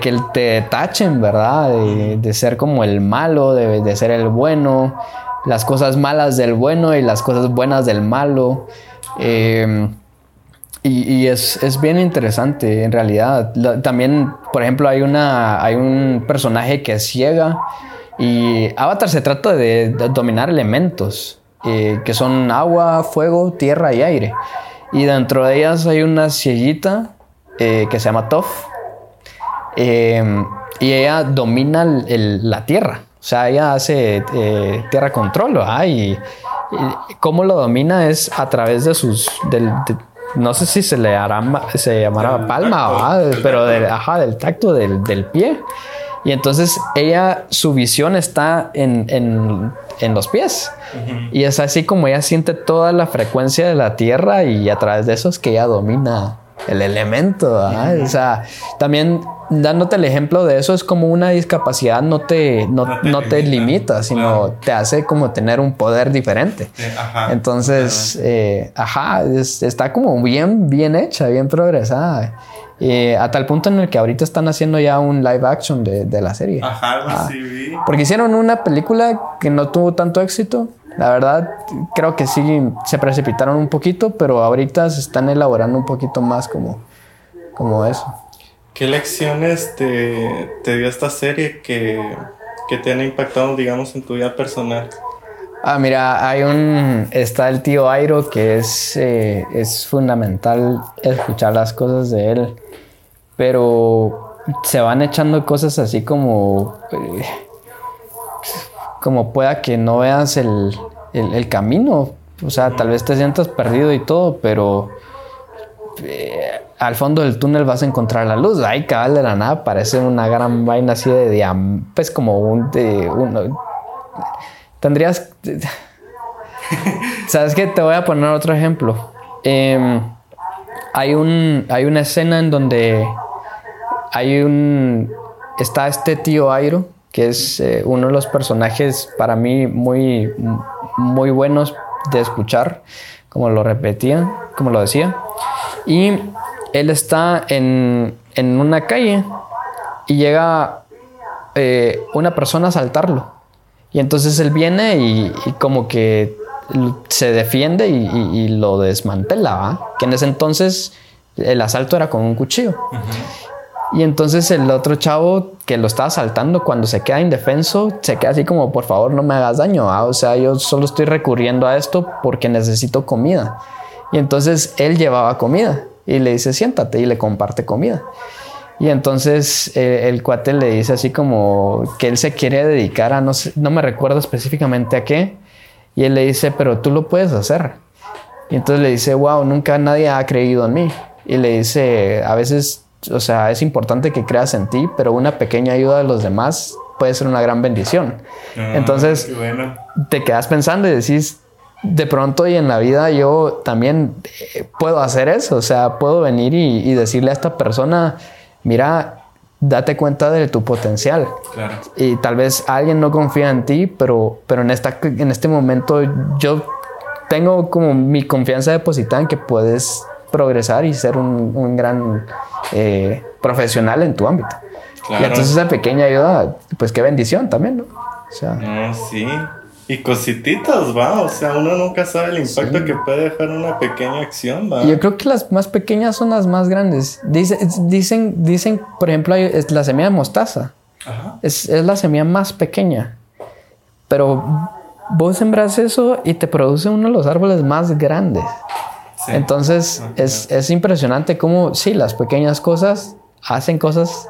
que te tachen, ¿verdad? De, ser como el malo, de, ser el bueno, las cosas malas del bueno y las cosas buenas del malo. Em, y, es, es, bien interesante en realidad. También, por ejemplo, hay, una, hay un personaje que es ciega y Avatar se trata de, dominar elementos, eh, que son agua, fuego, tierra y aire. Y dentro de ellas hay una cieguita eh, que se llama Toph. Em, y ella domina la tierra. O sea, ella hace eh, tierra control. Y, cómo lo domina es a través de sus... Del, no sé si se le hará, se llamará palma, pero del, ajá, del tacto del, del, pie. Y entonces ella, su visión está en, en, en los pies. Y es así como ella siente toda la frecuencia de la tierra y a través de eso es que ella domina el elemento. O sea, también dándote el ejemplo de eso, es como una discapacidad no te, no, te, limita, sino te hace como tener un poder diferente. Entonces, eh, ajá, está como bien, bien hecha, bien progresada. Eh, a tal punto en el que ahorita están haciendo ya un live action de, la serie. Ajá, ah, Porque hicieron una película que no tuvo tanto éxito. La verdad, creo que sí se precipitaron un poquito, pero ahorita se están elaborando un poquito más como, como eso. ¿Qué lecciones te, dio esta serie que, te han impactado, digamos, en tu vida personal? Ah, mira, hay un. Está el tío Airo, que es, eh, es fundamental escuchar las cosas de él. Pero se van echando cosas así como. Eh, como pueda que no veas el, el, camino. O sea, tal vez te sientas perdido y todo, pero. Eh, al fondo del túnel vas a encontrar la luz. Ahí, cabal de la nada, parece una gran vaina así de diam, pues como un, de, uno. Tendrías. ¿Sabes qué? Te voy a poner otro ejemplo. Em, hay, un, hay una escena en donde hay un. Está este tío Airo, que es eh, uno de los personajes para mí muy, muy buenos de escuchar, como lo repetía, como lo decía. Y él está en, una calle y llega eh, una persona a asaltarlo. Y entonces él viene y, como que se defiende y, lo desmantela, que en ese entonces el asalto era con un cuchillo. Y entonces el otro chavo que lo está asaltando, cuando se queda indefenso, se queda así como, por favor, no me hagas daño. O sea, yo solo estoy recurriendo a esto porque necesito comida. Y entonces él llevaba comida y le dice, siéntate y le comparte comida. Y entonces eh, el cuate le dice así como que él se quiere dedicar a, no, no me recuerdo específicamente a qué, y él le dice, pero tú lo puedes hacer. Y entonces le dice, wow, nunca nadie ha creído en mí. Y le dice, a veces, o sea, es importante que creas en ti, pero una pequeña ayuda de los demás puede ser una gran bendición. Ah, entonces, te quedas pensando y decís, de pronto y en la vida yo también eh, puedo hacer eso, o sea, puedo venir y, decirle a esta persona, mira, date cuenta de tu potencial. Y tal vez alguien no confía en ti, pero, pero en, esta, en este momento yo tengo como mi confianza depositada en que puedes progresar y ser un, gran eh, profesional en tu ámbito. Y entonces esa pequeña ayuda, pues qué bendición también, ¿no? O sea, no, sí. Y cosititas, va, o sea, uno nunca sabe el impacto que puede dejar una pequeña acción, va. Yo creo que las más pequeñas son las más grandes. dicen, dicen, por ejemplo, es la semilla de mostaza. Es, la semilla más pequeña. Pero vos sembras eso y te produce uno de los árboles más grandes. Entonces es, es impresionante cómo, sí, las pequeñas cosas hacen cosas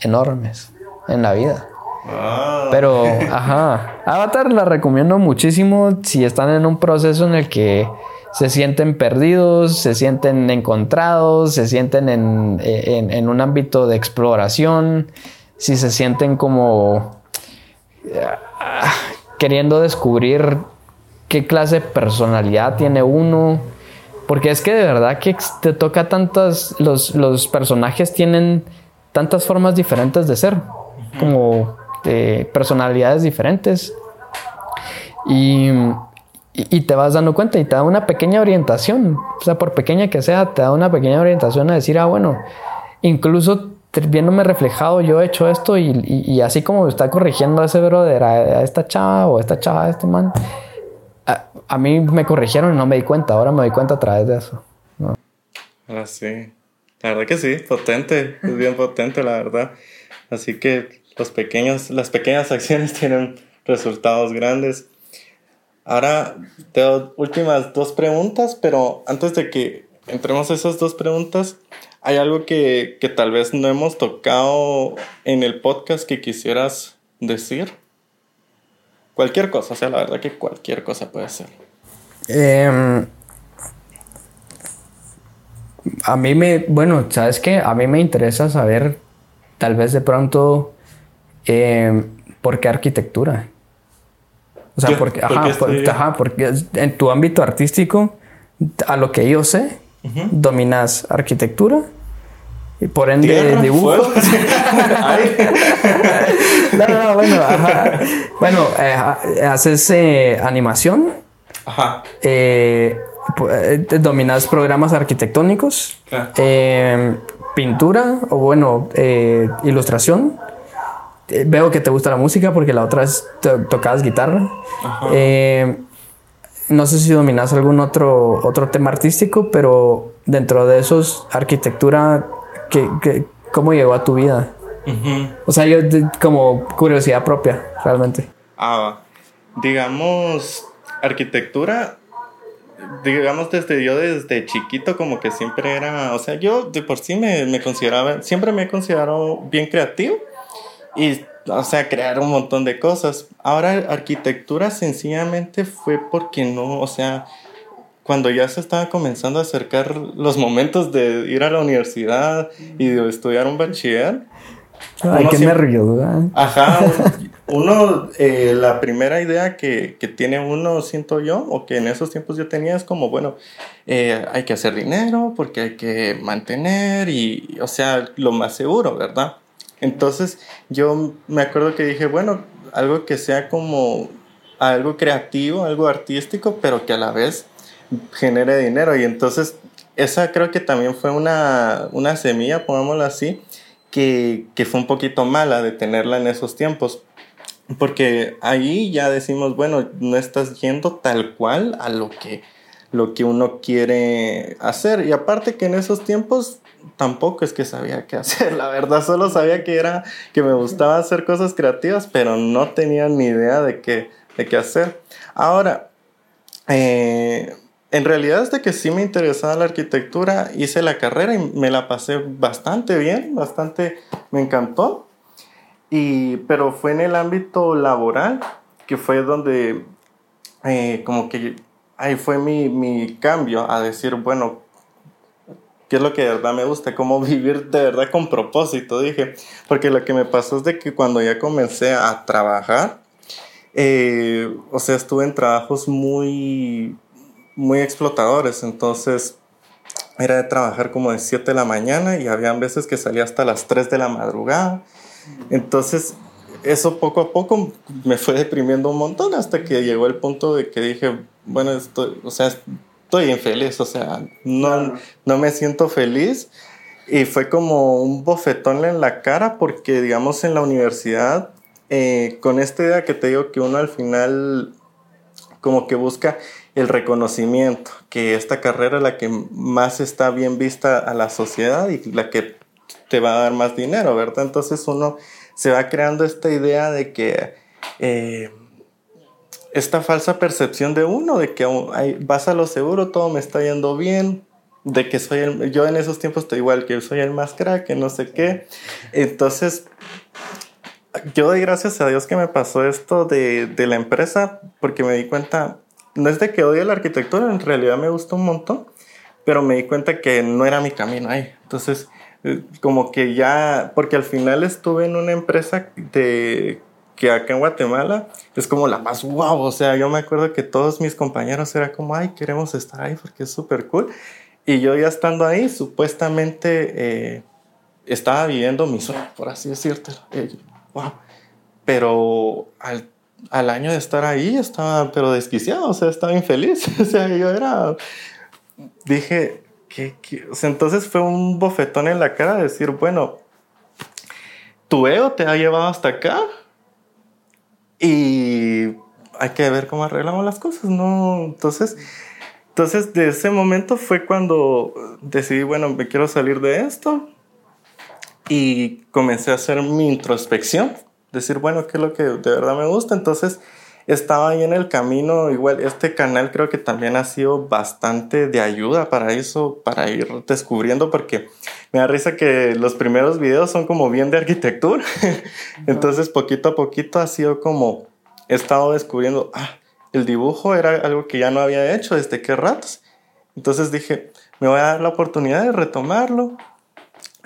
enormes en la vida. Ah. Pero, ajá. Avatar la recomiendo muchísimo si están en un proceso en el que se sienten perdidos, se sienten encontrados, se sienten en, un ámbito de exploración, si se sienten como ah, queriendo descubrir qué clase de personalidad tiene uno. Porque es que de verdad que te toca tantas, los, los personajes tienen tantas formas diferentes de ser. Como personalidades diferentes. Y, y, te vas dando cuenta y te da una pequeña orientación. O sea, por pequeña que sea, te da una pequeña orientación a decir, ah, bueno, incluso viéndome reflejado, yo he hecho esto y, y, así como está corrigiendo a ese brother, a, esta chava o a esta chava, a este man, a, mí me corrigieron y no me di cuenta. Ahora me doy cuenta a través de eso. Ah, sí. La verdad que sí, potente, es bien potente, la verdad. Así que los pequeños, las pequeñas acciones tienen resultados grandes. Ahora tengo últimas dos preguntas, pero antes de que entremos a esas dos preguntas, ¿hay algo que, que tal vez no hemos tocado en el podcast que quisieras decir? Cualquier cosa, o sea, la verdad que cualquier cosa puede ser. Em, a mí me, bueno, ¿sabes qué? A mí me interesa saber, tal vez de pronto, em, ¿por qué arquitectura? O sea, porque, ajá, porque en tu ámbito artístico, a lo que yo sé, dominas arquitectura y por ende dibujo. no, no, bueno, ajá. Bueno, eh, haces eh, animación. Ajá. Eh, dominas programas arquitectónicos, pintura o bueno, ilustración. Veo que te gusta la música porque la otra es tocabas guitarra. no sé si dominas algún otro, otro tema artístico, pero dentro de esos, arquitectura cómo llegó a tu vida? O sea, yo como curiosidad propia, realmente. Ah, digamos, arquitectura, digamos desde yo desde chiquito como que siempre era, o sea, yo de por sí me, me consideraba, siempre me he considerado bien creativo y, o sea, crear un montón de cosas. Ahora arquitectura sencillamente fue porque no, o sea, cuando ya se estaba comenzando a acercar los momentos de ir a la universidad y de estudiar un bachiller. Ay, qué nervioso. Ajá, uno, eh, la primera idea que, que, tiene uno, siento yo, o que en esos tiempos yo tenía, es como, bueno, eh, hay que hacer dinero porque hay que mantener y, o sea, lo más seguro, ¿verdad? Entonces yo me acuerdo que dije, bueno, algo que sea como algo creativo, algo artístico, pero que a la vez genere dinero. Y entonces, esa creo que también fue una, una semilla, pongámoslo así, que, que, fue un poquito mala de tenerla en esos tiempos. Porque ahí ya decimos, bueno, no estás yendo tal cual a lo que, lo que uno quiere hacer. Y aparte que en esos tiempos tampoco es que sabía qué hacer, la verdad, solo sabía que era que me gustaba hacer cosas creativas, pero no tenía ni idea de qué, de qué hacer. Ahora, eh, en realidad desde que sí me interesaba la arquitectura, hice la carrera y me la pasé bastante bien, bastante, me encantó. Y, pero fue en el ámbito laboral que fue donde eh, como que ahí fue mi, mi, cambio a decir, bueno, ¿qué es lo que de verdad me gusta? ¿Cómo vivir de verdad con propósito? Dije, porque lo que me pasó es de que cuando ya comencé a trabajar, eh, o sea, estuve en trabajos muy muy explotadores, entonces era de trabajar como de 7 de la mañana y habían veces que salía hasta las 3 de la madrugada. Entonces, eso poco a poco me fue deprimiendo un montón hasta que llegó el punto de que dije, bueno, estoy, o sea, estoy infeliz, o sea, no, no me siento feliz. Y fue como un bofetón en la cara porque, digamos, en la universidad, eh, con esta idea que te digo que uno al final como que busca el reconocimiento, que esta carrera es la que más está bien vista a la sociedad y la que te va a dar más dinero, ¿verdad? Entonces uno se va creando esta idea de que eh, esta falsa percepción de uno, de que vas a lo seguro, todo me está yendo bien, de que soy el, yo en esos tiempos estoy igual, que soy el más crack, que no sé qué. Entonces, yo doy gracias a Dios que me pasó esto de, de la empresa, porque me di cuenta, no es de que odie la arquitectura, en realidad me gusta un montón, pero me di cuenta que no era mi camino ahí. Entonces, eh, como que ya, porque al final estuve en una empresa de que acá en Guatemala es como la más guau, o sea, yo me acuerdo que todos mis compañeros era como, ay, queremos estar ahí porque es súper cool. Y yo ya estando ahí, supuestamente eh, estaba viviendo mi sueño, por así decirte. wow. Pero al al año de estar ahí estaba, pero desquiciado, o sea, estaba infeliz. o sea, yo era, dije, ¿qué, O sea, entonces fue un bofetón en la cara de decir, bueno, tu ego te ha llevado hasta acá y hay que ver cómo arreglamos las cosas, ¿no? Entonces, entonces de ese momento fue cuando decidí, bueno, me quiero salir de esto y comencé a hacer mi introspección decir, bueno, ¿qué es lo que de verdad me gusta? Entonces, estaba ahí en el camino, igual este canal creo que también ha sido bastante de ayuda para eso, para ir descubriendo, porque me da risa que los primeros videos son como bien de arquitectura, entonces poquito a poquito ha sido como, he estado descubriendo, ah, el dibujo era algo que ya no había hecho desde qué ratos, entonces dije, me voy a dar la oportunidad de retomarlo,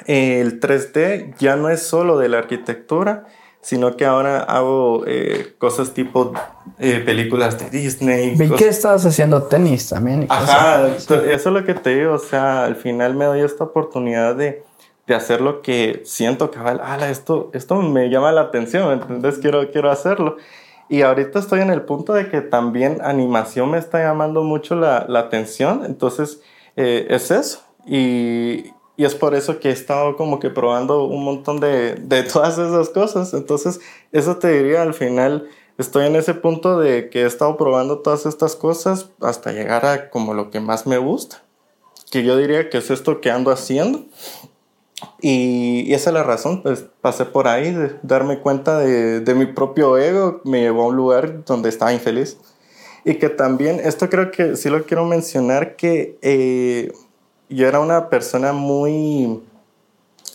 el 3D ya no es solo de la arquitectura, sino que ahora hago eh, cosas tipo eh, películas de Disney. Vi que estabas haciendo tenis también. Ajá, eso es lo que te digo, o sea, al final me doy esta oportunidad de, de hacer lo que siento que, ala, esto, esto me llama la atención, entonces quiero, quiero hacerlo. Y ahorita estoy en el punto de que también animación me está llamando mucho la, la atención, entonces eh, es eso. Y, y es por eso que he estado como que probando un montón de, de todas esas cosas. Entonces, eso te diría al final, estoy en ese punto de que he estado probando todas estas cosas hasta llegar a como lo que más me gusta. Que yo diría que es esto que ando haciendo. Y, esa es la razón, pues pasé por ahí, de darme cuenta de, de mi propio ego, me llevó a un lugar donde estaba infeliz. Y que también, esto creo que sí lo quiero mencionar, que eh, yo era una persona muy...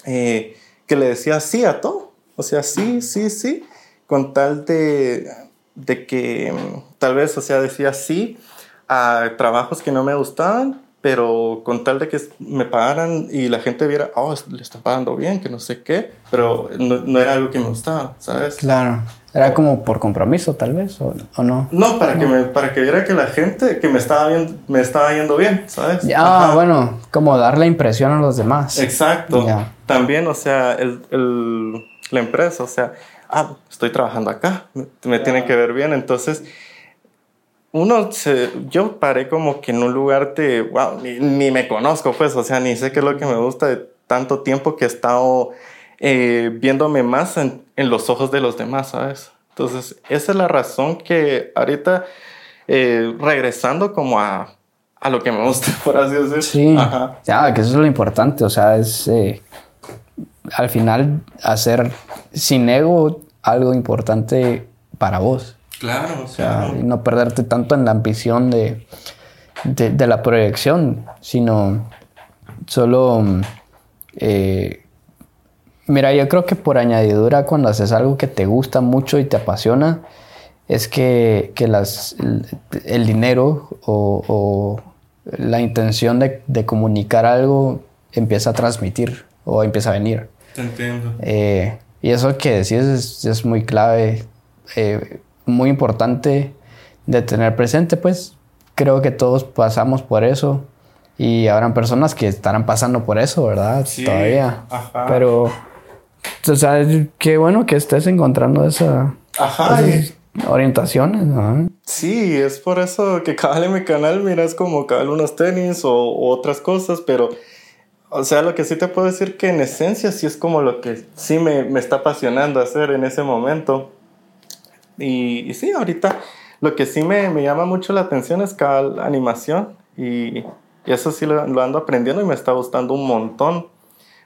Eh, que le decía sí a todo. O sea, sí, sí, sí. Con tal de, de que tal vez, o sea, decía sí a trabajos que no me gustaban, pero con tal de que me pagaran y la gente viera, oh, le está pagando bien, que no sé qué, pero no, era algo que me gustaba, ¿sabes? Claro. Era como por compromiso, tal vez, o, no. No, para, Que me, para que viera que la gente que me estaba, viendo, me estaba yendo bien, ¿sabes? Ah, bueno, como dar la impresión a los demás. Exacto. También, o sea, el, el, la empresa, o sea, ah, estoy trabajando acá, me, tienen que ver bien, entonces uno se, yo paré como que en un lugar de, wow, ni, me conozco, pues, o sea, ni sé qué es lo que me gusta de tanto tiempo que he estado eh, viéndome más en, en, los ojos de los demás, ¿sabes? Entonces, esa es la razón que ahorita, eh, regresando como a, a, lo que me gusta, por así decirlo. Sí, ya, que eso es lo importante, o sea, es eh, al final hacer sin ego algo importante para vos. Claro, o sea, no perderte tanto en la ambición de, de, la proyección, sino solo... Eh, mira, yo creo que por añadidura, cuando haces algo que te gusta mucho y te apasiona, es que, que las, el, dinero o, la intención de, de, comunicar algo empieza a transmitir o empieza a venir. Te entiendo. Eh, y eso que decís es, es muy clave. Eh, muy importante de tener presente, pues creo que todos pasamos por eso y habrán personas que estarán pasando por eso, ¿verdad? Sí, Todavía. Ajá. Pero, o sea, qué bueno que estés encontrando esa, ajá, esas orientaciones, ¿no? Sí, es por eso que cabal en mi canal miras como cabal unos tenis o, otras cosas, pero, o sea, lo que sí te puedo decir que en esencia sí es como lo que sí me, me está apasionando hacer en ese momento. Y, sí, ahorita lo que sí me, me, llama mucho la atención es cada animación y, y eso sí lo, lo, ando aprendiendo y me está gustando un montón.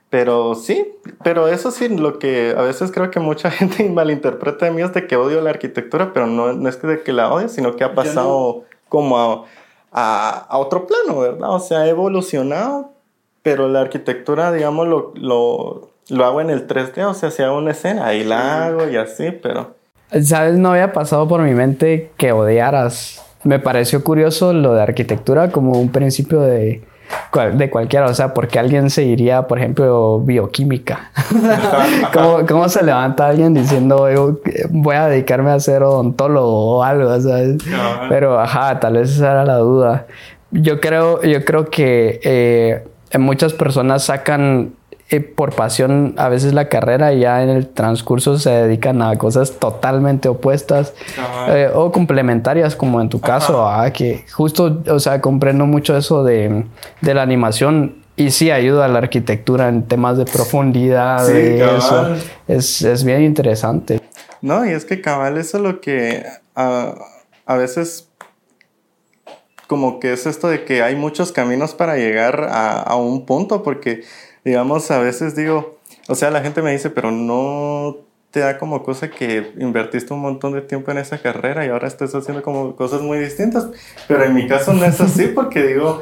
Pero sí, pero eso sí, lo que a veces creo que mucha gente malinterpreta de mí es de que odio la arquitectura, pero no, no es que de que la odie, sino que ha pasado como a, a, a, otro plano, ¿verdad? O sea, ha evolucionado, pero la arquitectura, digamos, lo, lo, lo hago en el 3D, o sea, si hago una escena, ahí la hago y así, pero ¿Sabes? No había pasado por mi mente que odiaras. Me pareció curioso lo de arquitectura como un principio de, de cualquiera. O sea, porque alguien se iría, por ejemplo, bioquímica. ¿Cómo, ¿Cómo, se levanta alguien diciendo, voy a dedicarme a ser odontólogo o algo, ¿sabes? Pero, ajá, tal vez esa era la duda. Yo creo, yo creo que eh, muchas personas sacan eh, por pasión a veces la carrera y ya en el transcurso se dedican a cosas totalmente opuestas eh, o complementarias como en tu caso, ah, que justo, o sea, comprendo mucho eso de, de, la animación y sí ayuda a la arquitectura en temas de profundidad. Sí, eso. Es, es, bien interesante. No, y es que cabal, eso es lo que a, a veces como que es esto de que hay muchos caminos para llegar a, a un punto porque digamos, a veces digo, o sea, la gente me dice, pero no, te da como cosa que invertiste un montón de tiempo en esa carrera y ahora estás haciendo como cosas muy distintas. Pero en mi caso no es así porque digo,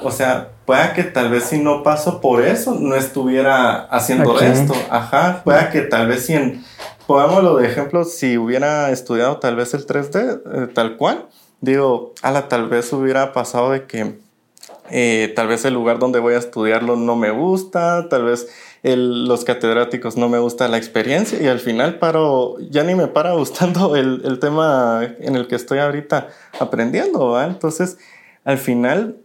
o sea, pueda que tal vez si no paso por eso, no estuviera haciendo esto. Ajá, pueda que tal vez si en, pongámoslo de ejemplo, si hubiera estudiado tal vez el 3D eh, tal cual, digo, ala, tal vez hubiera pasado de que eh, tal vez el lugar donde voy a estudiarlo no me gusta, tal vez los catedráticos no me gusta la experiencia y al final paro, ya ni me para gustando el, tema en el que estoy ahorita aprendiendo, ¿va? Entonces, al final,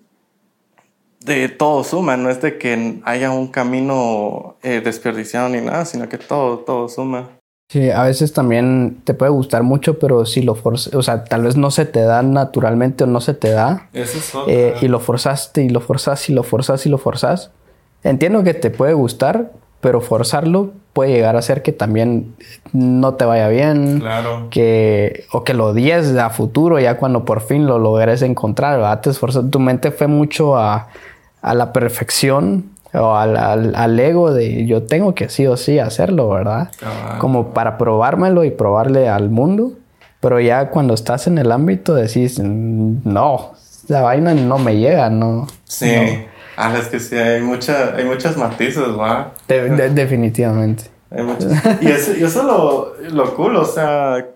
de todo suma, no es de que haya un camino eh, desperdiciado ni nada, sino que todo, todo suma. Sí, a veces también te puede gustar mucho, pero si lo forzas, o sea, tal vez no se te da naturalmente o no se te da. Eso es eh, y lo forzaste y lo forzas y lo forzas y lo forzas. Entiendo que te puede gustar, pero forzarlo puede llegar a ser que también no te vaya bien. Claro. Que, o que lo odies a futuro, ya cuando por fin lo logres encontrar. ¿verdad? Te tu mente fue mucho a, a la perfección o al, al, ego de yo tengo que sí o sí hacerlo, ¿verdad? Como para probármelo y probarle al mundo. Pero ya cuando estás en el ámbito decís, no, la vaina no me llega, no. Sí. Ah, es que sí, hay, mucha, hay muchos matices, ¿va? definitivamente. Hay muchos. Y eso, y eso lo, lo cool, o sea,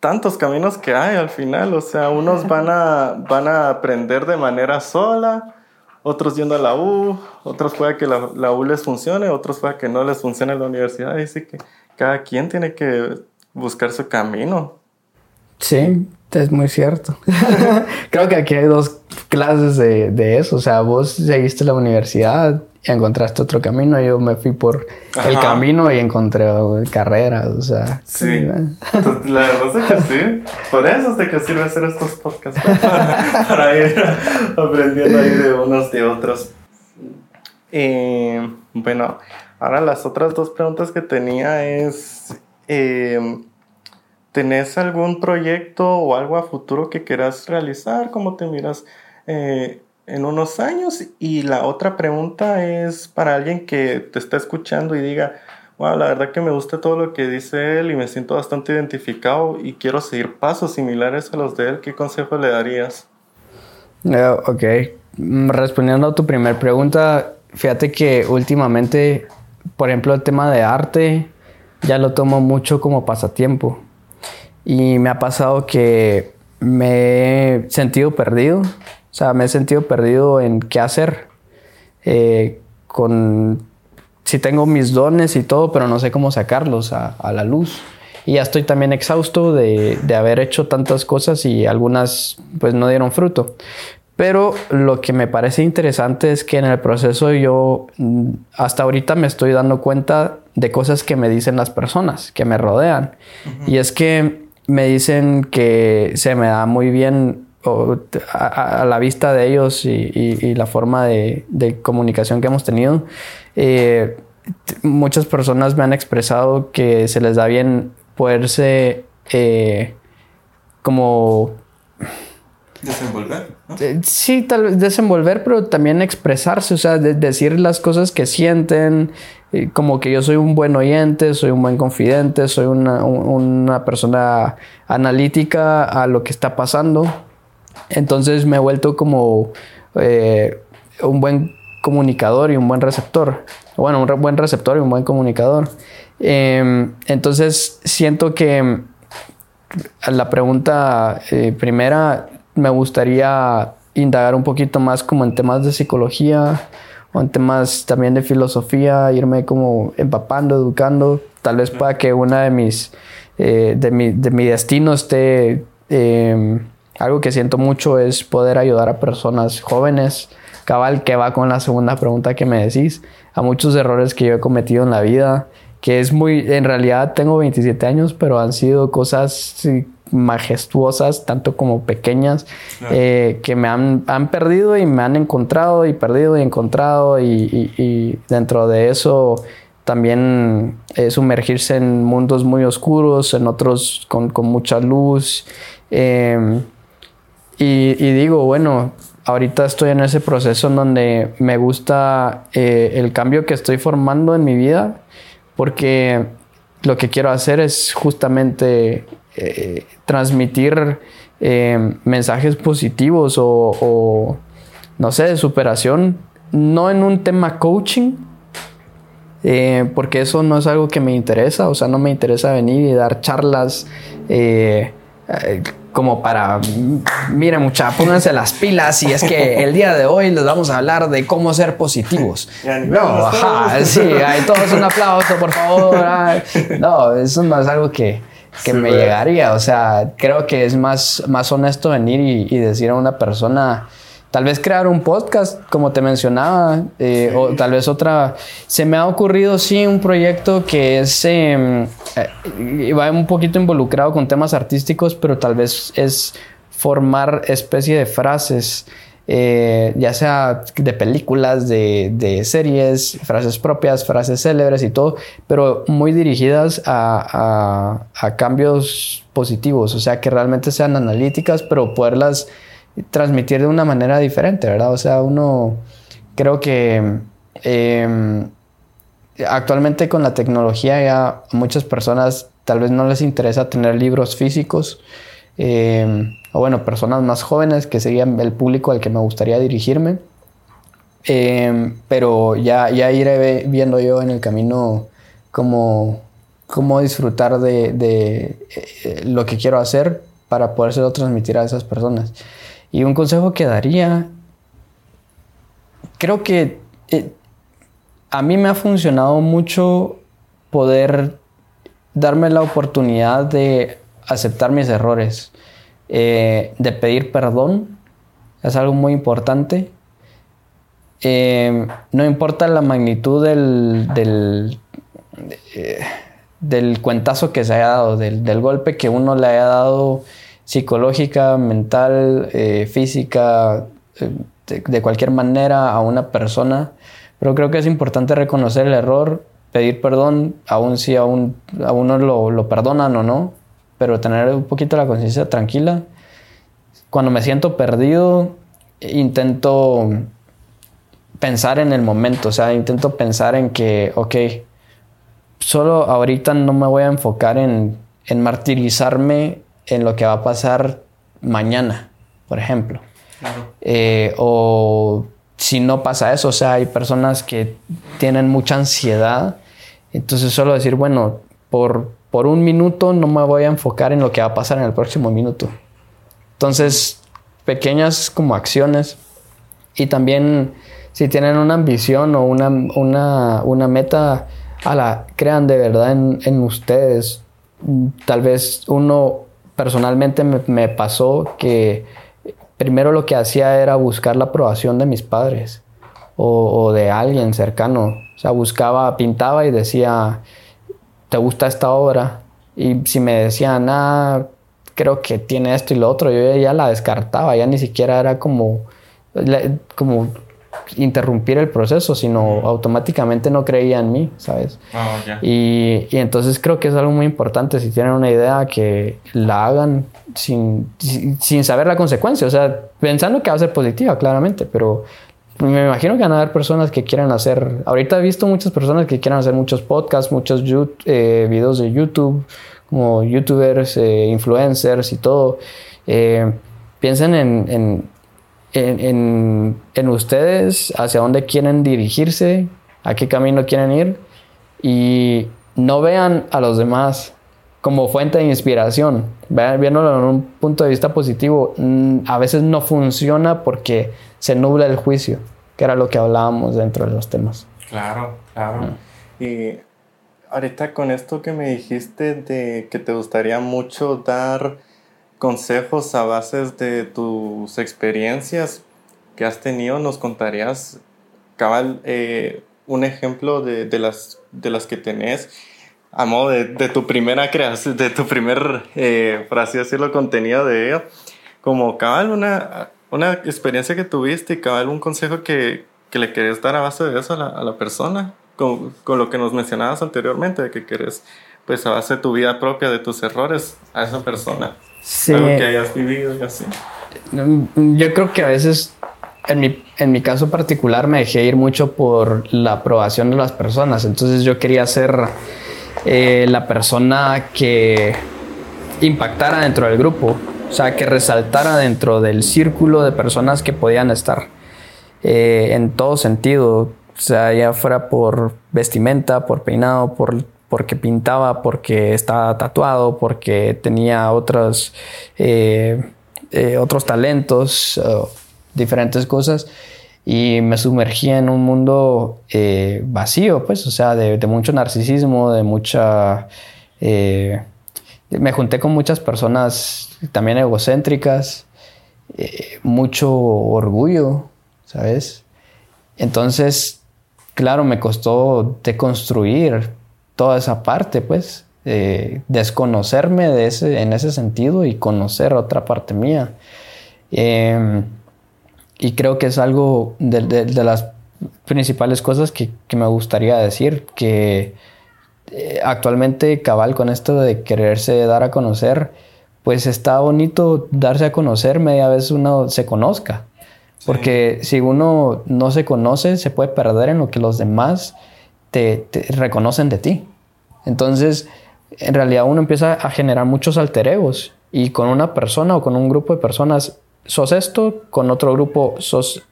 tantos caminos que hay al final, o sea, unos van a, van a aprender de manera sola, otros yendo a la U, otros puede que la, la U les funcione, otros puede que no les funcione la universidad, así que cada quien tiene que buscar su camino. Sí, es muy cierto. Creo que aquí hay dos clases de, de, eso. O sea, vos seguiste la universidad y encontraste otro camino. Yo me fui por el camino y encontré carreras. O sea, sí. la verdad es que sí. Por eso es de que sirve hacer estos podcasts. Para, ir aprendiendo ahí de unos de otros. Eh, bueno, ahora las otras dos preguntas que tenía es. Eh, ¿Tenés algún proyecto o algo a futuro que quieras realizar? ¿Cómo te miras eh, en unos años? Y la otra pregunta es para alguien que te está escuchando y diga, wow, la verdad que me gusta todo lo que dice él y me siento bastante identificado y quiero seguir pasos similares a los de él. ¿Qué consejo le darías? Eh, ok, mm, respondiendo a tu primera pregunta, fíjate que últimamente, por ejemplo, el tema de arte ya lo tomo mucho como pasatiempo. Y me ha pasado que me he sentido perdido. O sea, me he sentido perdido en qué hacer. Eh, con si tengo mis dones y todo, pero no sé cómo sacarlos a, la luz. Y ya estoy también exhausto de, de, haber hecho tantas cosas y algunas pues no dieron fruto. Pero lo que me parece interesante es que en el proceso yo mm, hasta ahorita me estoy dando cuenta de cosas que me dicen las personas que me rodean. Y es que me dicen que se me da muy bien a, la vista de ellos y, la forma de, comunicación que hemos tenido. Eh, muchas personas me han expresado que se les da bien poderse eh, como Desenvolver. Eh, sí, tal vez desenvolver, pero también expresarse, o sea, decir las cosas que sienten, como que yo soy un buen oyente, soy un buen confidente, soy una, persona analítica a lo que está pasando. Entonces me he vuelto como eh, un buen comunicador y un buen receptor. Bueno, un buen receptor y un buen comunicador. Em, entonces siento que la pregunta eh, primera me gustaría indagar un poquito más como en temas de psicología o en temas también de filosofía, irme como empapando, educando. Tal vez para que una de mis, eh, de, mi, de mi destino esté, em, algo que siento mucho es poder ayudar a personas jóvenes, cabal, que va con la segunda pregunta que me decís, a muchos errores que yo he cometido en la vida, que es muy, en realidad tengo 27 años, pero han sido cosas majestuosas, tanto como pequeñas, eh, que me han, han, perdido y me han encontrado y perdido y encontrado y, dentro de eso también eh, sumergirse en mundos muy oscuros, en otros con, con mucha luz. Em, y, digo, bueno, ahorita estoy en ese proceso en donde me gusta eh, el cambio que estoy formando en mi vida, porque lo que quiero hacer es justamente eh, transmitir eh, mensajes positivos o, no sé, de superación, no en un tema coaching, porque eso no es algo que me interesa, o sea, no me interesa venir y dar charlas como para, miren mucha, pónganse las pilas y es que el día de hoy les vamos a hablar de cómo ser positivos. No, ajá, sí, hay todos un aplauso, por favor. No, eso no es algo que, que me llegaría, o sea, creo que es más, más honesto venir y, y decir a una persona, Tal vez crear un podcast, como te mencionaba, eh, o tal vez otra. Se me ha ocurrido, sí, un proyecto que es. Eh, va un poquito involucrado con temas artísticos, pero tal vez es formar especie de frases, eh, ya sea de películas, de, de, series, frases propias, frases célebres y todo, pero muy dirigidas a, a, a cambios positivos, o sea, que realmente sean analíticas, pero poderlas transmitir de una manera diferente, ¿verdad? O sea, uno creo que em, actualmente con la tecnología ya a muchas personas tal vez no les interesa tener libros físicos. Em, o bueno, personas más jóvenes que serían el público al que me gustaría dirigirme. Em, pero ya, ya iré viendo yo en el camino cómo, cómo disfrutar de, eh, lo que quiero hacer para podérselo transmitir a esas personas. Y un consejo que daría, creo que eh, a mí me ha funcionado mucho poder darme la oportunidad de aceptar mis errores, eh, de pedir perdón, es algo muy importante. Eh, no importa la magnitud del, del, del, cuentazo que se haya dado, del golpe que uno le haya dado psicológica, mental, eh, física, eh, de, cualquier manera a una persona. Pero creo que es importante reconocer el error, pedir perdón, aun si a, a uno lo, lo, perdonan o no, pero tener un poquito la conciencia tranquila. Cuando me siento perdido, intento pensar en el momento, o sea, intento pensar en que, ok, solo ahorita no me voy a enfocar en, en martirizarme en lo que va a pasar mañana, por ejemplo. Eh, o si no pasa eso, o sea, hay personas que tienen mucha ansiedad, entonces solo decir, bueno, por, por un minuto no me voy a enfocar en lo que va a pasar en el próximo minuto. Entonces, pequeñas como acciones y también si tienen una ambición o una, una, una meta, a la crean de verdad en, en ustedes. Tal vez uno personalmente me, pasó que primero lo que hacía era buscar la aprobación de mis padres o, de alguien cercano. O sea, buscaba, pintaba y decía, ¿te gusta esta obra? Y si me decían, ah, creo que tiene esto y lo otro, yo ya la descartaba, ya ni siquiera era como, como interrumpir el proceso, sino automáticamente no creía en mí, ¿sabes? Ah, y, y, entonces creo que es algo muy importante, si tienen una idea, que la hagan sin, sin saber la consecuencia, o sea, pensando que va a ser positiva, claramente, pero me imagino que van a haber personas que quieran hacer, ahorita he visto muchas personas que quieran hacer muchos podcasts, muchos eh, videos de YouTube, como youtubers, eh, influencers y todo. Eh, piensen en en, en, ustedes hacia dónde quieren dirigirse, a qué camino quieren ir y no vean a los demás como fuente de inspiración, vean, viéndolo en un punto de vista positivo. Mm, a veces no funciona porque se nubla el juicio, que era lo que hablábamos dentro de los temas. Claro, claro. Mm. Y ahorita con esto que me dijiste de que te gustaría mucho dar consejos a bases de tus experiencias que has tenido, nos contarías, cabal, eh, un ejemplo de, de, las, de las que tenés a modo de, de tu primera creación, de tu primer, eh, por así decirlo, contenido de ello, como cabal, una, una experiencia que tuviste y cabal, un consejo que, que le querés dar a base de eso a la, a la persona, con, con, lo que nos mencionabas anteriormente, de que querés, pues a base de tu vida propia, de tus errores, a esa persona. Sí. Algo que hayas vivido y así. Yo creo que a veces, en mi, en mi caso particular, me dejé ir mucho por la aprobación de las personas. Entonces yo quería ser eh, la persona que impactara dentro del grupo, o sea, que resaltara dentro del círculo de personas que podían estar eh, en todo sentido, o sea, ya fuera por vestimenta, por peinado, por porque pintaba, porque estaba tatuado, porque tenía otros, eh, eh, otros talentos, diferentes cosas. Y me sumergí en un mundo eh, vacío, pues, o sea, de, mucho narcisismo, de mucha... me junté con muchas personas también egocéntricas, mucho orgullo, ¿sabes? Entonces, claro, me costó deconstruir toda esa parte, pues, desconocerme de ese, en ese sentido y conocer otra parte mía. Em, y creo que es algo de, las principales cosas que, me gustaría decir, que eh, actualmente cabal con esto de quererse dar a conocer, pues está bonito darse a conocer media vez uno se conozca. Porque si uno no se conoce, se puede perder en lo que los demás te, reconocen de ti. Entonces, en realidad uno empieza a generar muchos alter egos y con una persona o con un grupo de personas sos esto, con otro grupo sos,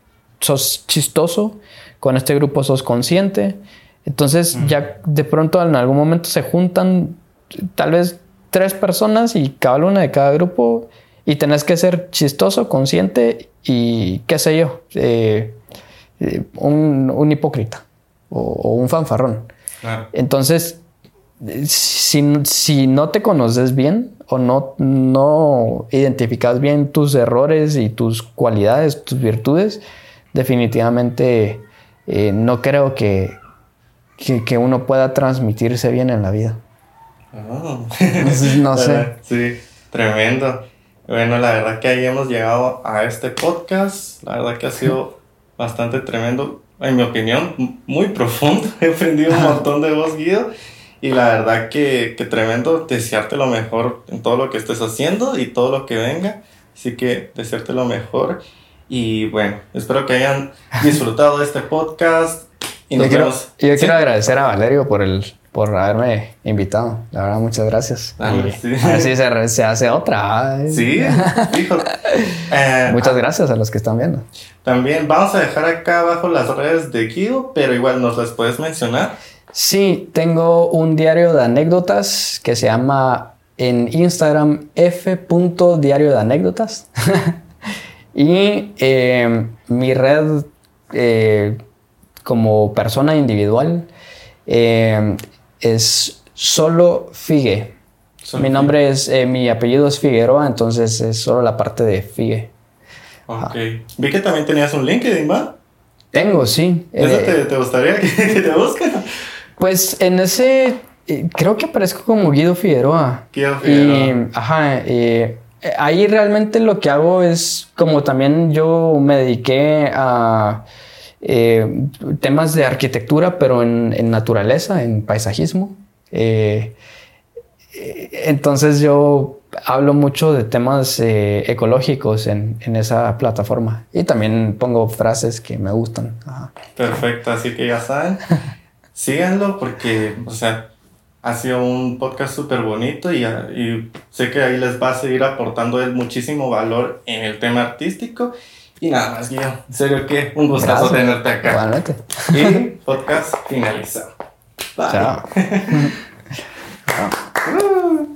sos chistoso, con este grupo sos consciente. Entonces ya de pronto en algún momento se juntan tal vez tres personas y cada una de cada grupo y tenés que ser chistoso, consciente y qué sé yo, eh, eh, un, hipócrita o, un fanfarrón. Entonces, si, no te conoces bien o no, no identificas bien tus errores y tus cualidades, tus virtudes, definitivamente eh, no creo que, que, uno pueda transmitirse bien en la vida. Oh. no sé. Sí, tremendo. Bueno, la verdad que ahí hemos llegado a este podcast. La verdad que ha sido bastante tremendo, en mi opinión, muy profundo. He aprendido un montón de vos, Guido. Y la verdad que, que tremendo desearte lo mejor en todo lo que estés haciendo y todo lo que venga. Así que desearte lo mejor. Y bueno, espero que hayan disfrutado de este podcast. Y nos yo quiero, yo quiero agradecer a Valerio por el por haberme invitado. La verdad, muchas gracias. Ah, sí. A ver si se, se, hace otra. Sí, fijo. Eh, muchas gracias a los que están viendo. También vamos a dejar acá abajo las redes de Guido, pero igual nos las puedes mencionar. Sí, tengo un diario de anécdotas que se llama en Instagram f.diario de anécdotas. y eh, mi red eh, como persona individual eh, es solo Figue. mi nombre es, mi apellido es Figueroa, entonces es solo la parte de Figue. Ok. Vi que también tenías un LinkedIn, ¿va? Tengo, sí. ¿Eso te, gustaría que, te busquen? Pues en ese, eh, creo que aparezco como Guido Figueroa. Guido Figueroa. Y, ajá, eh, ahí realmente lo que hago es, como también yo me dediqué a eh, temas de arquitectura, pero en, naturaleza, en paisajismo. entonces yo hablo mucho de temas ecológicos en, esa plataforma y también pongo frases que me gustan. Perfecto, así que ya saben. Síganlo porque, o sea, ha sido un podcast súper bonito y, y, sé que ahí les va a seguir aportando muchísimo valor en el tema artístico. Y nada más, Guido. En serio que un gustazo tenerte acá. Igualmente. Y podcast finalizado. Bye. Chao. Chao.